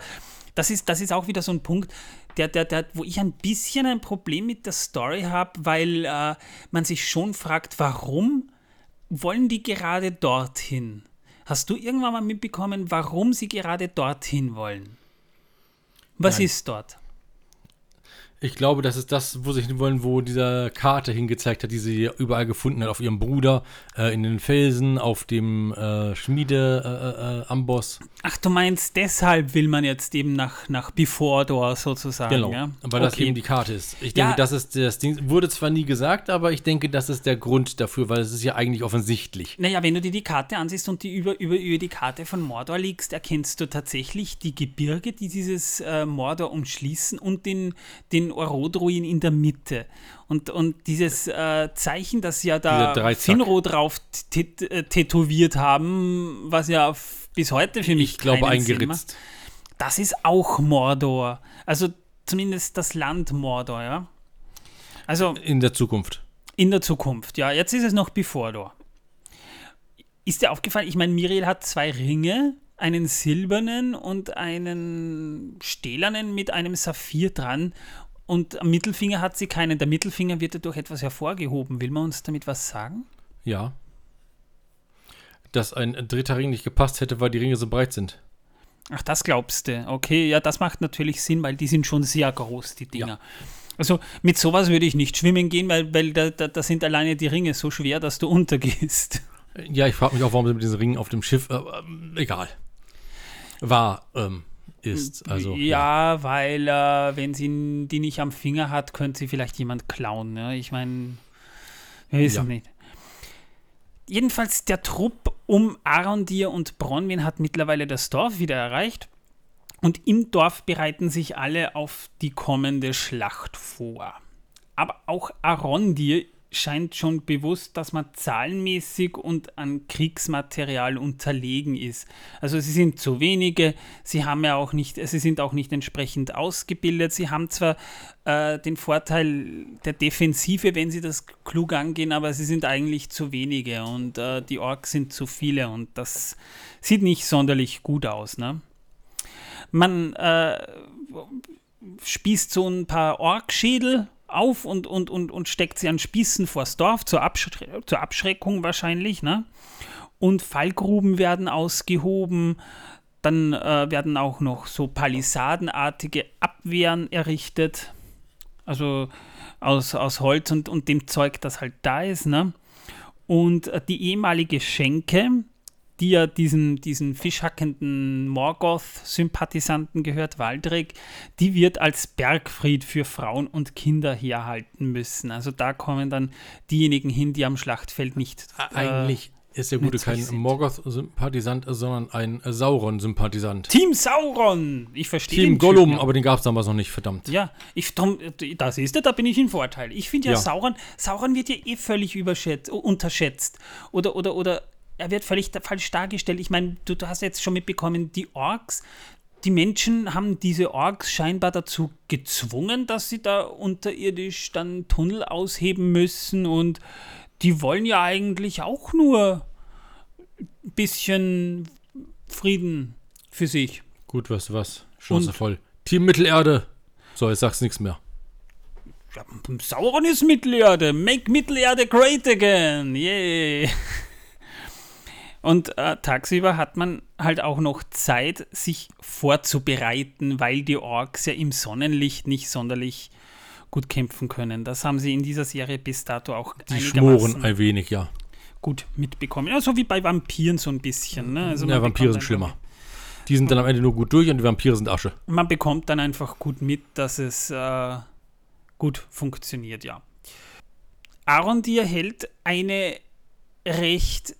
das ist, das ist auch wieder so ein Punkt, der, der, der, wo ich ein bisschen ein Problem mit der Story habe, weil äh, man sich schon fragt, warum wollen die gerade dorthin? Hast du irgendwann mal mitbekommen, warum sie gerade dorthin wollen? Was Nein. ist dort? Ich glaube, das ist das, wo sie hin wollen, wo dieser Karte hingezeigt hat, die sie überall gefunden hat, auf ihrem Bruder, äh, in den Felsen, auf dem äh, Schmiede äh, äh, Amboss. Ach, du meinst, deshalb will man jetzt eben nach, nach Before sozusagen, Genau, ja? weil das Okay. eben die Karte ist. Ich Ja. denke, das ist das Ding. Wurde zwar nie gesagt, aber ich denke, das ist der Grund dafür, weil es ist ja eigentlich offensichtlich. Naja, wenn du dir die Karte ansiehst und die über, über, über die Karte von Mordor liegst, erkennst du tatsächlich die Gebirge, die dieses äh, Mordor umschließen und den, den Orodruin in der Mitte. Und, und dieses äh, Zeichen, das ja da. Finro drauf tät- äh, tätowiert haben, was ja bis heute für mich Ich glaube, eingeritzt. das ist auch Mordor. Also zumindest das Land Mordor, ja. Also In der Zukunft. in der Zukunft, ja. Jetzt ist es noch Before Ist dir aufgefallen, ich meine, Miriel hat zwei Ringe, einen silbernen und einen stählernen mit einem Saphir dran. Und am Mittelfinger hat sie keinen. Der Mittelfinger wird ja durch etwas hervorgehoben. Will man uns damit was sagen? Ja. Dass ein dritter Ring nicht gepasst hätte, weil die Ringe so breit sind. Ach, das glaubst du. Okay, ja, das macht natürlich Sinn, weil die sind schon sehr groß, die Dinger. Also mit sowas würde ich nicht schwimmen gehen, weil, weil da, da, da sind alleine die Ringe so schwer, dass du untergehst. Ja, ich frage mich auch, warum sie mit diesen Ringen auf dem Schiff. Äh, ähm, egal. War, ähm, ist. Also. ja, weil äh, wenn sie die nicht am Finger hat, könnte sie vielleicht jemand klauen. Ne? Ich meine, wir wissen Ja. nicht. Jedenfalls der Trupp um Arondir und Bronwyn hat mittlerweile das Dorf wieder erreicht. Und im Dorf bereiten sich alle auf die kommende Schlacht vor. Aber auch Arondir scheint schon bewusst, dass man zahlenmäßig und an Kriegsmaterial unterlegen ist. Also sie sind zu wenige, sie haben ja auch nicht, sie sind auch nicht entsprechend ausgebildet. Sie haben zwar äh, den Vorteil der Defensive, wenn sie das klug angehen, aber sie sind eigentlich zu wenige und äh, die Orks sind zu viele und das sieht nicht sonderlich gut aus. Ne? Man äh, spießt so ein paar Orkschädel auf und, und, und, und steckt sie an Spießen vors Dorf, zur, Abschre zur Abschreckung wahrscheinlich. Ne? Und Fallgruben werden ausgehoben. Dann äh, werden auch noch so palisadenartige Abwehren errichtet. Also aus, aus Holz und, und dem Zeug, das halt da ist. Ne? Und äh, die ehemalige Schenke, die ja diesen, diesen fischhackenden Morgoth-Sympathisanten gehört, Waldreg, die wird als Bergfried für Frauen und Kinder herhalten müssen. Also da kommen dann diejenigen hin, die am Schlachtfeld nicht. Äh, Eigentlich ist der Gute kein Morgoth-Sympathisant, sondern ein Sauron-Sympathisant. Team Sauron! Ich verstehe Team Gollum, aber den gab es damals noch nicht, verdammt. Ja, ich, drum, das ist da bin ich in Vorteil. Ich finde ja, ja, Sauron, Sauron wird ja eh völlig unterschätzt. Oder, oder, oder er wird völlig falsch dargestellt. Ich meine, du, du hast jetzt schon mitbekommen, die Orks, die Menschen haben diese Orks scheinbar dazu gezwungen, dass sie da unterirdisch dann Tunnel ausheben müssen und die wollen ja eigentlich auch nur ein bisschen Frieden für sich. Gut, weißt du was? Chance und, voll. Team Mittelerde. So, jetzt sagst du nichts mehr. Ja, Sauron ist Mittelerde. Make Mittelerde great again. Yeah. Und äh, tagsüber hat man halt auch noch Zeit, sich vorzubereiten, weil die Orks ja im Sonnenlicht nicht sonderlich gut kämpfen können. Das haben sie in dieser Serie bis dato auch Die schmoren ein wenig, ja. Gut mitbekommen. Ja, so wie bei Vampiren so ein bisschen. Ne? Also ja, Vampire sind schlimmer. Die sind dann am Ende nur gut durch und die Vampire sind Asche. Man bekommt dann einfach gut mit, dass es äh, gut funktioniert, ja. Arondir hält eine recht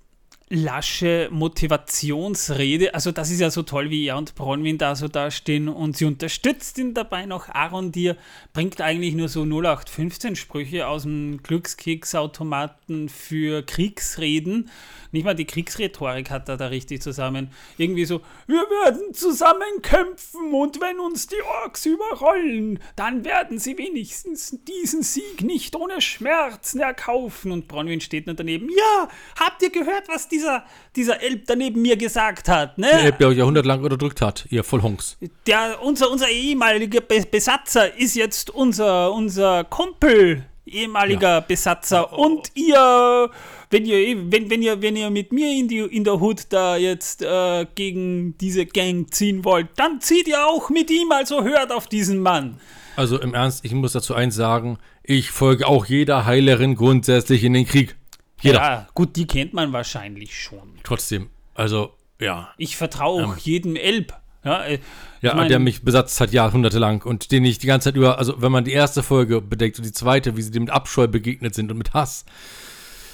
lasche Motivationsrede. Also das ist ja so toll, wie er und Bronwyn da so dastehen und sie unterstützt ihn dabei noch. Aaron Dir bringt eigentlich nur so 0815 Sprüche aus dem Glückskeksautomaten für Kriegsreden nicht mal die Kriegsrhetorik hat er da richtig zusammen. Irgendwie so, wir werden zusammen kämpfen und wenn uns die Orks überrollen, dann werden sie wenigstens diesen Sieg nicht ohne Schmerzen erkaufen. Und Bronwyn steht nur daneben. Ja, habt ihr gehört, was dieser, dieser Elb daneben mir gesagt hat? Ne? Der Elb, der euch jahrhundertelang unterdrückt hat, ihr Vollhonks. Der, unser, unser ehemaliger Be Besatzer ist jetzt unser, unser Kumpel ehemaliger ja. Besatzer und ihr, wenn ihr, wenn, wenn ihr, wenn ihr mit mir in, die, in der Hut da jetzt äh, gegen diese Gang ziehen wollt, dann zieht ihr auch mit ihm, also hört auf diesen Mann. Also im Ernst, ich muss dazu eins sagen, ich folge auch jeder Heilerin grundsätzlich in den Krieg. Jeder. Ja, gut, die kennt man wahrscheinlich schon. Trotzdem, also ja. Ich vertraue auch ähm. jedem Elb. Ja, äh, ja mein, der mich besatzt hat jahrhundertelang und den ich die ganze Zeit über, also wenn man die erste Folge bedeckt und die zweite, wie sie dem mit Abscheu begegnet sind und mit Hass.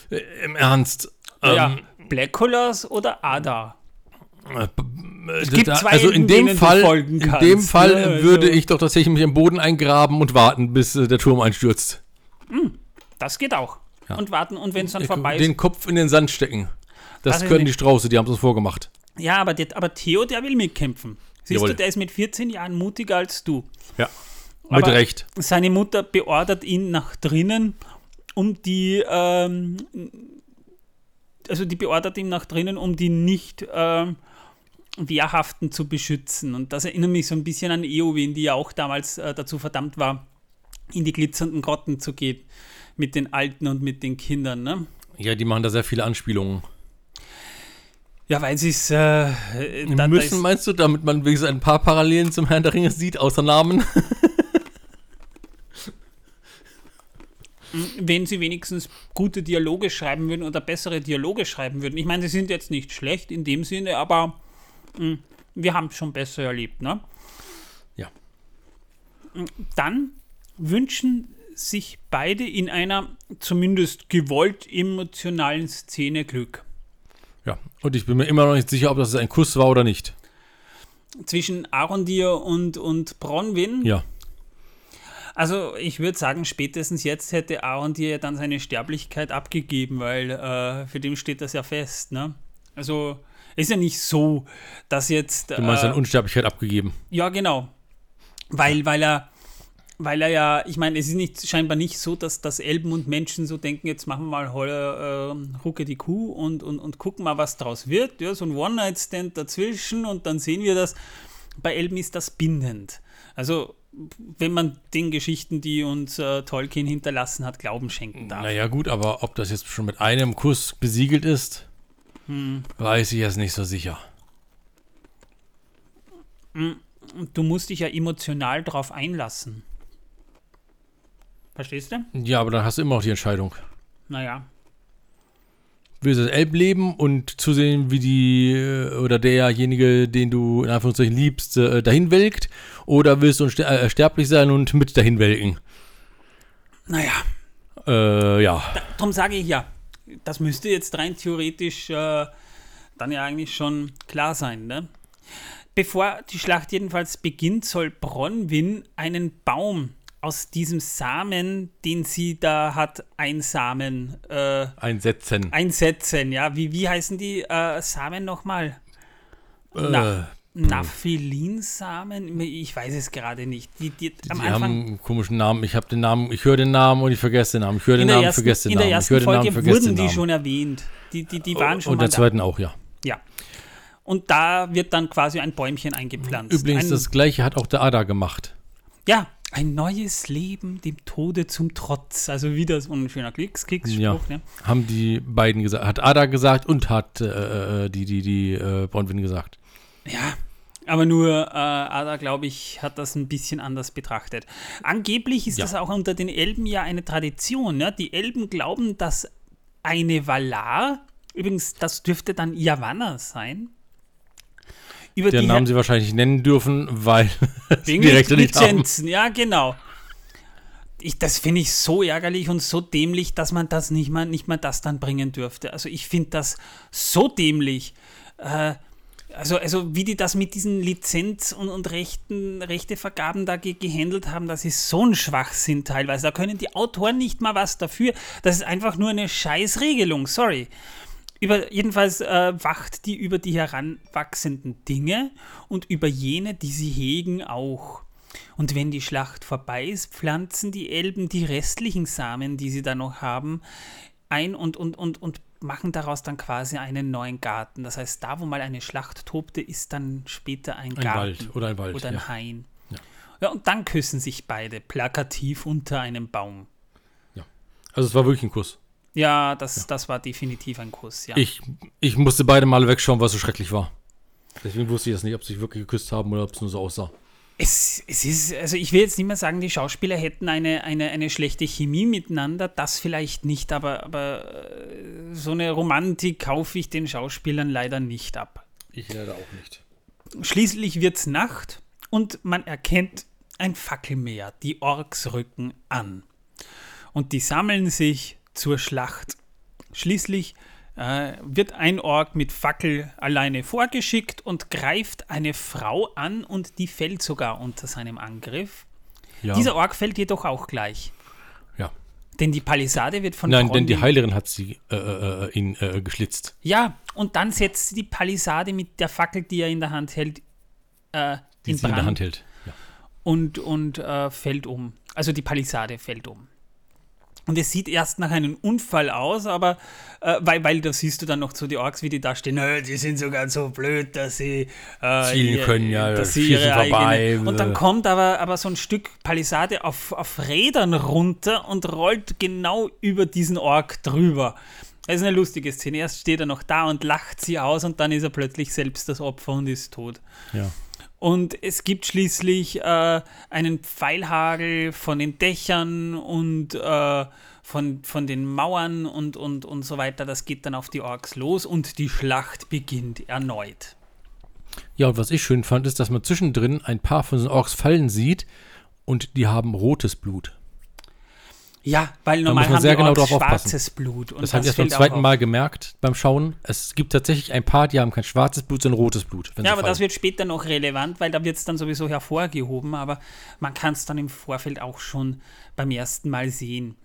Äh, Im Ernst. Ja, ähm, Blackcolors oder Ada? Äh, es gibt zwei also in dem Fall, in dem Fall ja, also. würde ich doch tatsächlich mich im Boden eingraben und warten, bis äh, der Turm einstürzt. Hm, das geht auch. Ja. Und warten und wenn es dann ich, vorbei ist. Den Kopf in den Sand stecken. Das, das können die Strauße, die haben es vorgemacht. Ja, aber, der, aber Theo, der will mitkämpfen. Siehst Jawohl. du, der ist mit 14 Jahren mutiger als du. Ja, mit aber Recht. Seine Mutter beordert ihn nach drinnen, um die, ähm, also die beordert ihn nach drinnen, um die nicht ähm, Wehrhaften zu beschützen. Und das erinnert mich so ein bisschen an Eowyn, die ja auch damals äh, dazu verdammt war, in die glitzernden Grotten zu gehen mit den Alten und mit den Kindern. Ne? Ja, die machen da sehr viele Anspielungen. Ja, weil sie es. Äh, müssen, meinst du, damit man wenigstens ein paar Parallelen zum Herrn der Ringe sieht, außer Namen? Wenn sie wenigstens gute Dialoge schreiben würden oder bessere Dialoge schreiben würden. Ich meine, sie sind jetzt nicht schlecht in dem Sinne, aber mh, hm, wir haben es schon besser erlebt, ne? Ja. Dann wünschen sich beide in einer zumindest gewollt emotionalen Szene Glück. Ja, und ich bin mir immer noch nicht sicher, ob das ein Kuss war oder nicht. Zwischen Arondir und, und Bronwyn? Ja. Also ich würde sagen, spätestens jetzt hätte Aaron dir dann seine Sterblichkeit abgegeben, weil äh, für den steht das ja fest, ne? Also ist ja nicht so, dass jetzt. Du meinst äh, seine Unsterblichkeit abgegeben. Ja, genau. Weil, weil er, weil er ja, ich meine, es ist nicht, scheinbar nicht so, dass, dass Elben und Menschen so denken, jetzt machen wir mal Holle, äh, Rucke die Kuh und, und, und gucken mal, was draus wird. Ja, so ein One-Night-Stand dazwischen und dann sehen wir das. Bei Elben ist das bindend. Also, wenn man den Geschichten, die uns äh, Tolkien hinterlassen hat, Glauben schenken darf. Naja, gut, aber ob das jetzt schon mit einem Kuss besiegelt ist, weiß ich jetzt nicht so sicher. Du musst dich ja emotional drauf einlassen. Verstehst du? Ja, aber dann hast du immer noch die Entscheidung. Naja. Willst du das Elbleben und zusehen, wie die äh, oder derjenige, den du in Anführungszeichen liebst, äh, dahin welkt? Oder willst du äh, sterblich sein und mit dahin welken? Naja. Äh, ja. Darum sage ich ja, das müsste jetzt rein theoretisch äh, dann ja eigentlich schon klar sein. Ne? Bevor die Schlacht jedenfalls beginnt, soll Bronwyn einen Baum aus diesem Samen, den sie da hat, einsamen, äh, Einsetzen. einsetzen. Ja, wie, wie heißen die äh, Samen nochmal? Äh, Na, Naphthalinsamen? Ich weiß es gerade nicht. Die, die, am die haben einen komischen Namen. Ich habe den Namen, ich höre den Namen und ich vergesse den Namen. Ich höre den Namen, ersten, vergesse den Namen. Ich höre den Namen, vergesse wurden den die Namen. schon erwähnt. Die, die, die waren schon und der da. zweiten auch, ja. Ja. Und da wird dann quasi ein Bäumchen eingepflanzt. Übrigens, ein, das gleiche hat auch der Ada gemacht. Ja, ein neues Leben dem Tode zum Trotz. Also wieder so ein schöner Klicks, Klicks-Spruch. Ja. Ne? Haben die beiden gesagt. Hat Ada gesagt und hat äh, äh, die, die, die äh, Bronwyn gesagt. Ja, aber nur äh, Ada, glaube ich, hat das ein bisschen anders betrachtet. Angeblich ist Ja. das auch unter den Elben ja eine Tradition. Ne? Die Elben glauben, dass eine Valar, übrigens, das dürfte dann Yavanna sein, über Den die Namen sie wahrscheinlich nennen dürfen, weil Wegen die Rechte nicht haben. Lizenzen, ja, genau. Ich, das finde ich so ärgerlich und so dämlich, dass man das nicht mal, nicht mal das dann bringen dürfte. Also ich finde das so dämlich. Äh, also, also wie die das mit diesen Lizenz- und, und Rechten, Rechtevergaben da ge gehandelt haben, das ist so ein Schwachsinn teilweise. Da können die Autoren nicht mal was dafür. Das ist einfach nur eine Scheißregelung, sorry. Über, jedenfalls äh, wacht die über die heranwachsenden Dinge und über jene, die sie hegen, auch. Und wenn die Schlacht vorbei ist, pflanzen die Elben die restlichen Samen, die sie da noch haben, ein und, und, und, und machen daraus dann quasi einen neuen Garten. Das heißt, da, wo mal eine Schlacht tobte, ist dann später ein, Ein Garten Wald oder ein Wald. oder ein ja. Hain. Ja. Ja, und dann küssen sich beide plakativ unter einem Baum. Also es war wirklich ein Kuss. Ja, das, das war definitiv ein Kuss, ja. Ich, ich musste beide Male wegschauen, was so schrecklich war. Deswegen wusste ich jetzt nicht, ob sie sich wirklich geküsst haben oder ob es nur so aussah. Es, es ist, also ich will jetzt nicht mehr sagen, die Schauspieler hätten eine, eine, eine schlechte Chemie miteinander, das vielleicht nicht, aber, aber äh, so eine Romantik kaufe ich den Schauspielern leider nicht ab. Ich leider auch nicht. Schließlich wird's Nacht und man erkennt ein Fackelmeer. Die Orks rücken an. Und die sammeln sich zur Schlacht. Schließlich äh, wird ein Ork mit Fackel alleine vorgeschickt und greift eine Frau an und die fällt sogar unter seinem Angriff. Ja. Dieser Ork fällt jedoch auch gleich. ja. Denn die Palisade wird von Nein, denn die Heilerin hat sie äh, äh, ihn äh, geschlitzt. Ja, und dann setzt sie die Palisade mit der Fackel, die er in der Hand hält, äh, Die in sie in der Brand. Hand hält. Ja. und, und äh, fällt um. Also die Palisade fällt um. Und es sieht erst nach einem Unfall aus, aber äh, weil, weil da siehst du dann noch so die Orks, wie die da stehen, "Nö, die sind sogar so blöd, dass sie äh, Zielen können, ja, dass sie ihre vorbei, eigene. Und dann äh. kommt aber, aber so ein Stück Palisade auf, auf Rädern runter und rollt genau über diesen Ork drüber. Das ist eine lustige Szene. Erst steht er noch da und lacht sie aus und dann ist er plötzlich selbst das Opfer und ist tot. ja. Und es gibt schließlich äh, einen Pfeilhagel von den Dächern und äh, von, von den Mauern und, und, und so weiter. Das geht dann auf die Orks los und die Schlacht beginnt erneut. Ja, und was ich schön fand, ist, dass man zwischendrin ein paar von den Orks fallen sieht und die haben rotes Blut. Ja, weil Da normal muss man haben sehr genau drauf aufpassen. schwarzes Blut. Und Das habe ich erst beim zweiten. Mal gemerkt beim Schauen. Es gibt tatsächlich ein paar, die haben kein schwarzes Blut, sondern rotes Blut. Ja, aber das fallen. wird später noch relevant, weil da wird es dann sowieso hervorgehoben, aber man kann es dann im Vorfeld auch schon beim ersten Mal sehen.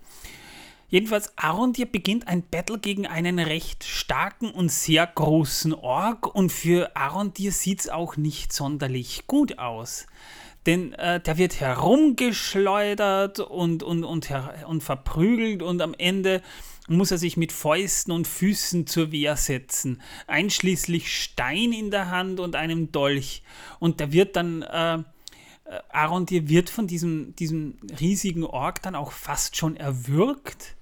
Jedenfalls, Arondir beginnt ein Battle gegen einen recht starken und sehr großen Ork und für Arondir sieht es auch nicht sonderlich gut aus. Denn äh, der wird herumgeschleudert und, und, und, und verprügelt und am Ende muss er sich mit Fäusten und Füßen zur Wehr setzen, einschließlich Stein in der Hand und einem Dolch. Und der wird dann, äh, äh, Arondir wird von diesem, diesem riesigen Ork dann auch fast schon erwürgt.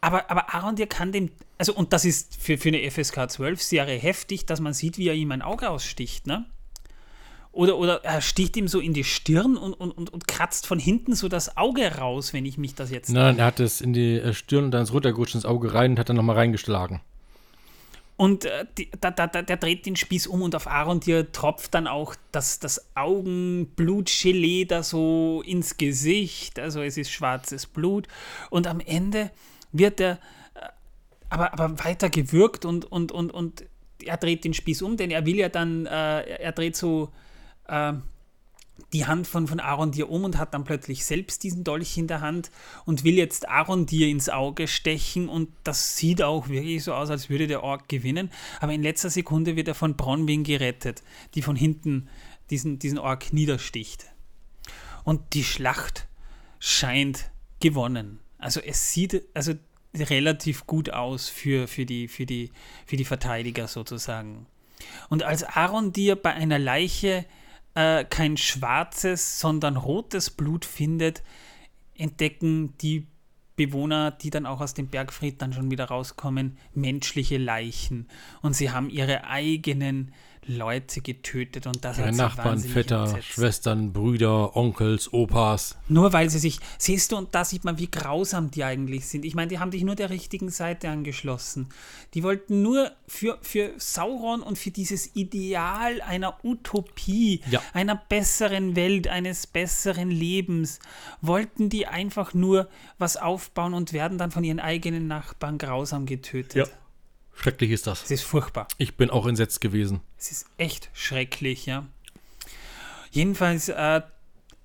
Aber, aber Arondir kann dem, also und das ist für, für eine FSK 12 Serie heftig, dass man sieht, wie er ihm ein Auge aussticht, ne? Oder, oder er sticht ihm so in die Stirn und, und, und, und kratzt von hinten so das Auge raus, wenn ich mich das jetzt. Nein, er hat es in die äh, Stirn und dann ist runtergerutscht ins Auge rein und hat dann nochmal reingeschlagen. Und äh, die, da, da, da, der dreht den Spieß um und auf Arondir tropft dann auch das, das Augenblutgelee da so ins Gesicht. Also es ist schwarzes Blut. Und am Ende wird er äh, aber, aber weiter gewürgt und, und, und, und er dreht den Spieß um, denn er will ja dann, äh, er dreht so äh, die Hand von, von Arondir um und hat dann plötzlich selbst diesen Dolch in der Hand und will jetzt Arondir ins Auge stechen und das sieht auch wirklich so aus, als würde der Ork gewinnen, aber in letzter Sekunde wird er von Bronwyn gerettet, die von hinten diesen, diesen Ork niedersticht. Und die Schlacht scheint gewonnen. Also es sieht also relativ gut aus für, für, die, für, die, für die Verteidiger sozusagen. Und als Arondir bei einer Leiche äh, kein schwarzes, sondern rotes Blut findet, entdecken die Bewohner, die dann auch aus dem Bergfried dann schon wieder rauskommen, menschliche Leichen. Und sie haben ihre eigenen Leute getötet und das Ja, hat Nachbarn, entsetzt. Schwestern, Brüder, Onkels, Opas. Nur weil sie sich, siehst du, und da sieht man, wie grausam die eigentlich sind. Ich meine, die haben dich nur der richtigen Seite angeschlossen. Die wollten nur für, für Sauron und für dieses Ideal einer Utopie, Ja. einer besseren Welt, eines besseren Lebens, wollten die einfach nur was aufbauen und werden dann von ihren eigenen Nachbarn grausam getötet. Ja. Schrecklich ist das. Es ist furchtbar. Ich bin auch entsetzt gewesen. Es ist echt schrecklich, ja. Jedenfalls, äh,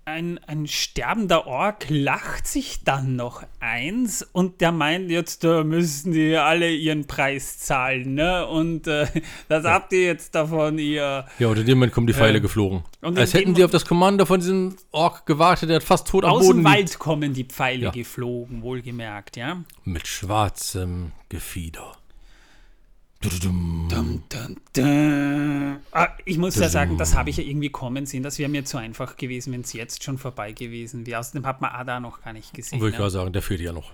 ein, ein sterbender Ork lacht sich dann noch eins und der meint, jetzt äh, müssen die alle ihren Preis zahlen, ne? Und äh, das habt ihr jetzt davon, ihr. Ja, und in dem Moment kommen die Pfeile Äh, geflogen. und in Als hätten dem- die auf das Kommando von diesem Ork gewartet, der hat fast tot am Aus Boden dem liegt. Wald kommen die Pfeile Ja. geflogen, wohlgemerkt, ja. Mit schwarzem Gefieder. Ah, ich muss ja sagen, das habe ich ja irgendwie kommen sehen. Das wäre mir zu einfach gewesen, wenn es jetzt schon vorbei gewesen wäre. Außerdem hat man Ada noch gar nicht gesehen. Würde ich ne? gerade sagen, der fehlt ja noch.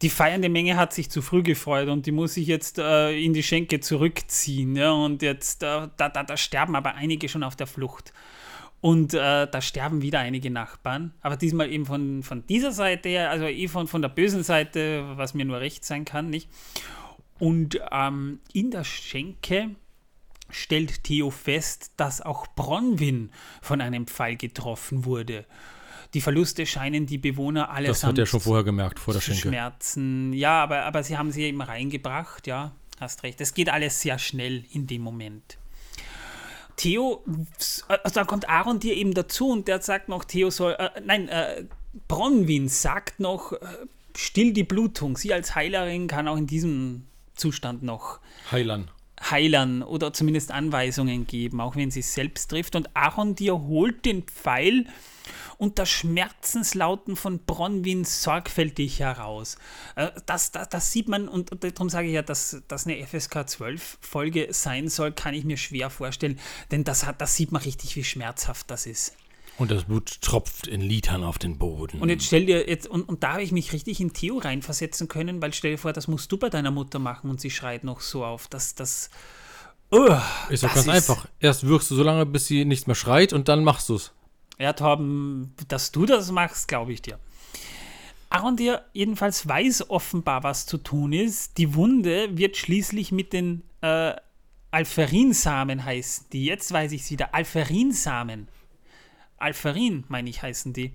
die feiernde Menge hat sich zu früh gefreut und die muss sich jetzt äh, in die Schenke zurückziehen. Ja? Und jetzt, äh, da, da, da sterben aber einige schon auf der Flucht. Und äh, da sterben wieder einige Nachbarn. Aber diesmal eben von, von dieser Seite her, also eh von, von der bösen Seite, was mir nur recht sein kann, nicht? Und ähm, in der Schenke stellt Theo fest, dass auch Bronwyn von einem Pfeil getroffen wurde. Die Verluste scheinen die Bewohner allesamt Das hat er schon vorher gemerkt, vor der Schenke. Schmerzen. Ja, aber, aber sie haben sie eben reingebracht, ja, hast recht. Es geht alles sehr schnell in dem Moment. Theo, also da kommt Aaron dir eben dazu und der sagt noch, Theo soll, äh, nein, äh, Bronwyn sagt noch, äh, still die Blutung. Sie als Heilerin kann auch in diesem Zustand noch Heilern. heilern oder zumindest Anweisungen geben, auch wenn sie es selbst trifft. Und Aaron dir holt den Pfeil unter Schmerzenslauten von Bronwyn sorgfältig heraus. Äh, Das, das, das sieht man, und, und darum sage ich ja, dass das eine FSK 12-Folge sein soll, kann ich mir schwer vorstellen, denn das, hat, das sieht man richtig, wie schmerzhaft das ist. Und das Blut tropft in Litern auf den Boden. Und jetzt stell dir jetzt, und, und da habe ich mich richtig in Theo reinversetzen können, weil stell dir vor, das musst du bei deiner Mutter machen und sie schreit noch so auf, dass das. Uh, ist doch ganz einfach. Erst wirkst du so lange, bis sie nichts mehr schreit und dann machst du es. Ja, Torben, dass du das machst, glaube ich dir. Arondir jedenfalls weiß offenbar, was zu tun ist. Die Wunde wird schließlich mit den äh, Alpherinsamen heißen die. Jetzt weiß ich es wieder. Alpherinsamen. Alpharin, meine ich, heißen die,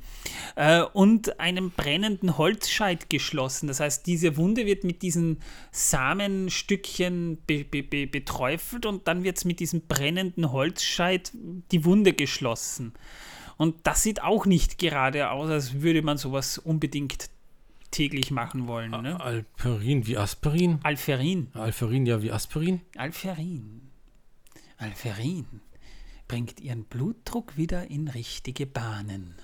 äh, und einem brennenden Holzscheit geschlossen. Das heißt, diese Wunde wird mit diesen Samenstückchen be be be beträufelt und dann wird es mit diesem brennenden Holzscheit die Wunde geschlossen. Und das sieht auch nicht gerade aus, als würde man sowas unbedingt täglich machen wollen. Ne? Alperin wie Aspirin? Alferin. Alferin ja wie Aspirin? Alferin. Alferin bringt ihren Blutdruck wieder in richtige Bahnen.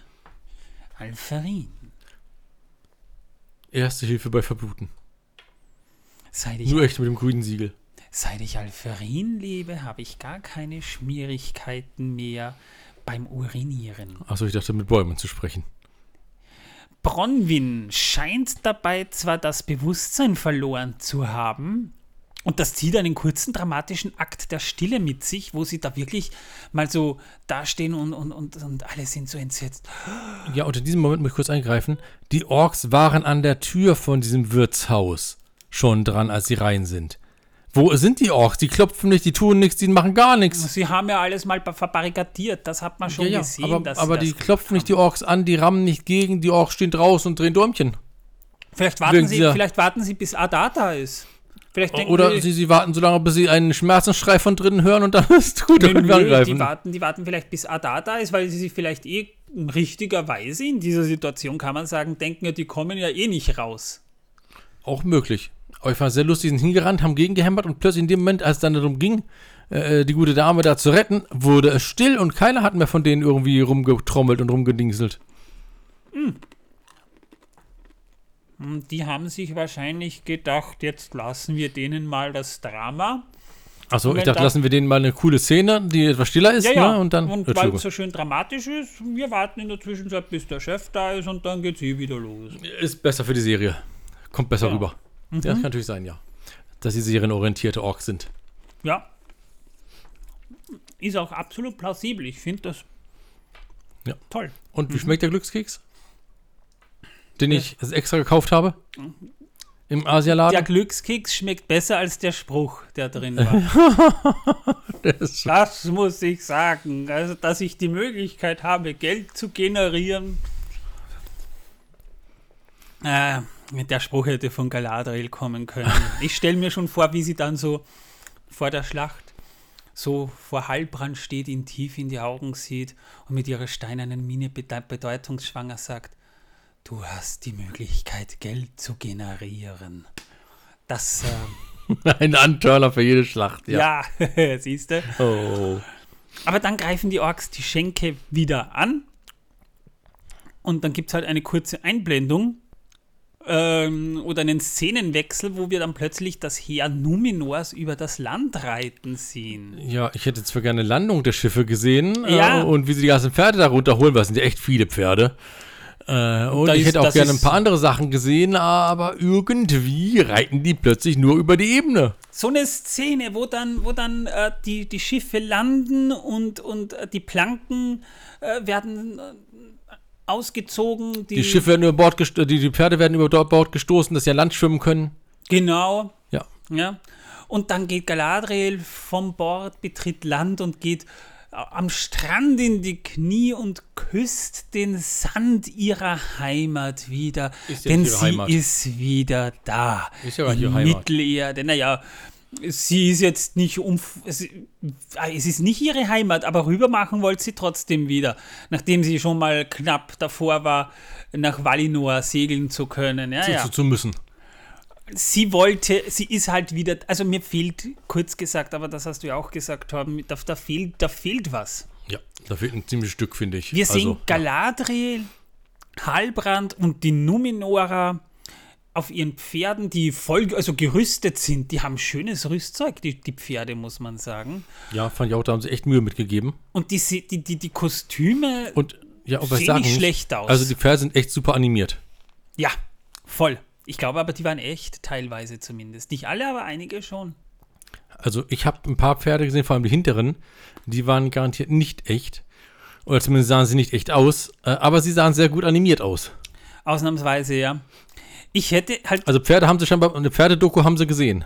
Alferin. Erste Hilfe bei Verbluten. Seit ich, Nur echt mit dem grünen Siegel. seit ich Alferin lebe, habe ich gar keine Schmierigkeiten mehr beim Urinieren. Achso, ich dachte mit Bäumen zu sprechen. Bronwyn scheint dabei zwar das Bewusstsein verloren zu haben, und das zieht einen kurzen dramatischen Akt der Stille mit sich, wo sie da wirklich mal so dastehen und, und, und, und alle sind so entsetzt. Ja, und in diesem Moment muss ich kurz eingreifen. Die Orks waren an der Tür von diesem Wirtshaus schon dran, als sie rein sind. Wo sind die Orks? Die klopfen nicht, die tun nichts, die machen gar nichts. Sie haben ja alles mal verbarrikadiert, das hat man schon Ja, ja, gesehen. aber, dass aber die klopfen nicht die Orks an, die rammen nicht gegen, die Orks stehen draußen und drehen Däumchen. Vielleicht warten, wegen sie, vielleicht warten sie, bis Ada da ist. Denken Oder sie, sie warten so lange, bis sie einen Schmerzensschrei von drinnen hören und dann ist gut, Nö, nö, angreifen. die, warten, die warten vielleicht bis Ada da ist, weil sie sich vielleicht eh richtigerweise in dieser Situation, kann man sagen, denken ja, die kommen ja eh nicht raus. Auch möglich. Aber ich es sehr lustig, sind hingerannt, haben gegengehämmert und plötzlich in dem Moment, als es dann darum ging, äh, die gute Dame da zu retten, wurde es still und keiner hat mehr von denen irgendwie rumgetrommelt und rumgedingselt. Und die haben sich wahrscheinlich gedacht, jetzt lassen wir denen mal das Drama. Achso, ich dachte, da- lassen wir denen mal eine coole Szene, die etwas stiller ist, Ja, ja. Ne? und dann. und weil es so schön dramatisch ist, wir warten in der Zwischenzeit, bis der Chef da ist und dann geht's eh wieder los. Ist besser für die Serie. Kommt besser Ja. rüber. Ja, das kann natürlich sein, ja. Dass sie serienorientierte Orks sind. Ja. Ist auch absolut plausibel. Ich finde das Ja. toll. Und wie schmeckt der Glückskeks? Den ich extra gekauft habe? Im Der Asialaden? Glückskeks schmeckt besser als der Spruch, der drin war. Der schon- Das muss ich sagen. Also, dass ich die Möglichkeit habe, Geld zu generieren. Äh, der Spruch hätte von Galadriel kommen können. Ich stelle mir schon vor, wie sie dann so vor der Schlacht so vor Heilbrand steht, ihn tief in die Augen sieht und mit ihrer steinernen Miene bede- bedeutungsschwanger sagt, du hast die Möglichkeit, Geld zu generieren. Das, äh, Ein Antörner für jede Schlacht, ja. ja, siehst du. Oh. Aber dann greifen die Orks die Schenke wieder an. Und dann gibt es halt eine kurze Einblendung ähm, oder einen Szenenwechsel, wo wir dann plötzlich das Heer Numenors über das Land reiten sehen. Ja, ich hätte zwar gerne Landung der Schiffe gesehen Ja. äh, und wie sie die ganzen Pferde da runterholen, weil es sind ja echt viele Pferde. Äh, und da ich ist- hätte auch das gerne ein paar andere Sachen gesehen, aber irgendwie reiten die plötzlich nur über die Ebene. So eine Szene, wo dann, wo dann äh, die, die Schiffe landen und, und äh, die Planken äh, werden äh, ausgezogen. Die Schiffe werden über Bord die, die Pferde werden über Bord gestoßen, dass sie an Land schwimmen können. Genau, Ja. Ja. Und dann geht Galadriel vom Bord, betritt Land und geht am Strand in die Knie und küsst den Sand ihrer Heimat wieder. Denn sie Heimat. ist wieder da. Ist ja in ihre Heimat. Mittelerde. Naja, sie ist jetzt nicht um. Es, es ist nicht ihre Heimat, aber rüber machen wollte sie trotzdem wieder. Nachdem sie schon mal knapp davor war, nach Valinor segeln zu können. Ja, Zu, ja zu, zu müssen. Sie wollte, sie ist halt wieder, also mir fehlt, kurz gesagt, aber das hast du ja auch gesagt, Torben, da, da, fehlt, da fehlt was. Ja, da fehlt ein ziemliches Stück, finde ich. Wir sehen also, Galadriel, Halbrand und die Numenora auf ihren Pferden, die voll, also gerüstet sind. Die haben schönes Rüstzeug, die, die Pferde, muss man sagen. Ja, fand ich auch, da haben sie echt Mühe mitgegeben. Und die, die, die, die Kostüme, Und ja, Sehen sagen nicht schlecht aus. Also die Pferde sind echt super animiert. ja, voll. Ich glaube aber, die waren echt, teilweise zumindest. Nicht alle, aber einige schon. Also ich habe ein paar Pferde gesehen, vor allem die hinteren, die waren garantiert nicht echt. Oder zumindest sahen sie nicht echt aus, äh, aber sie sahen sehr gut animiert aus. Ausnahmsweise, ja. Ich hätte halt Also Pferde haben sie schon bei eine Pferdedoku haben sie gesehen.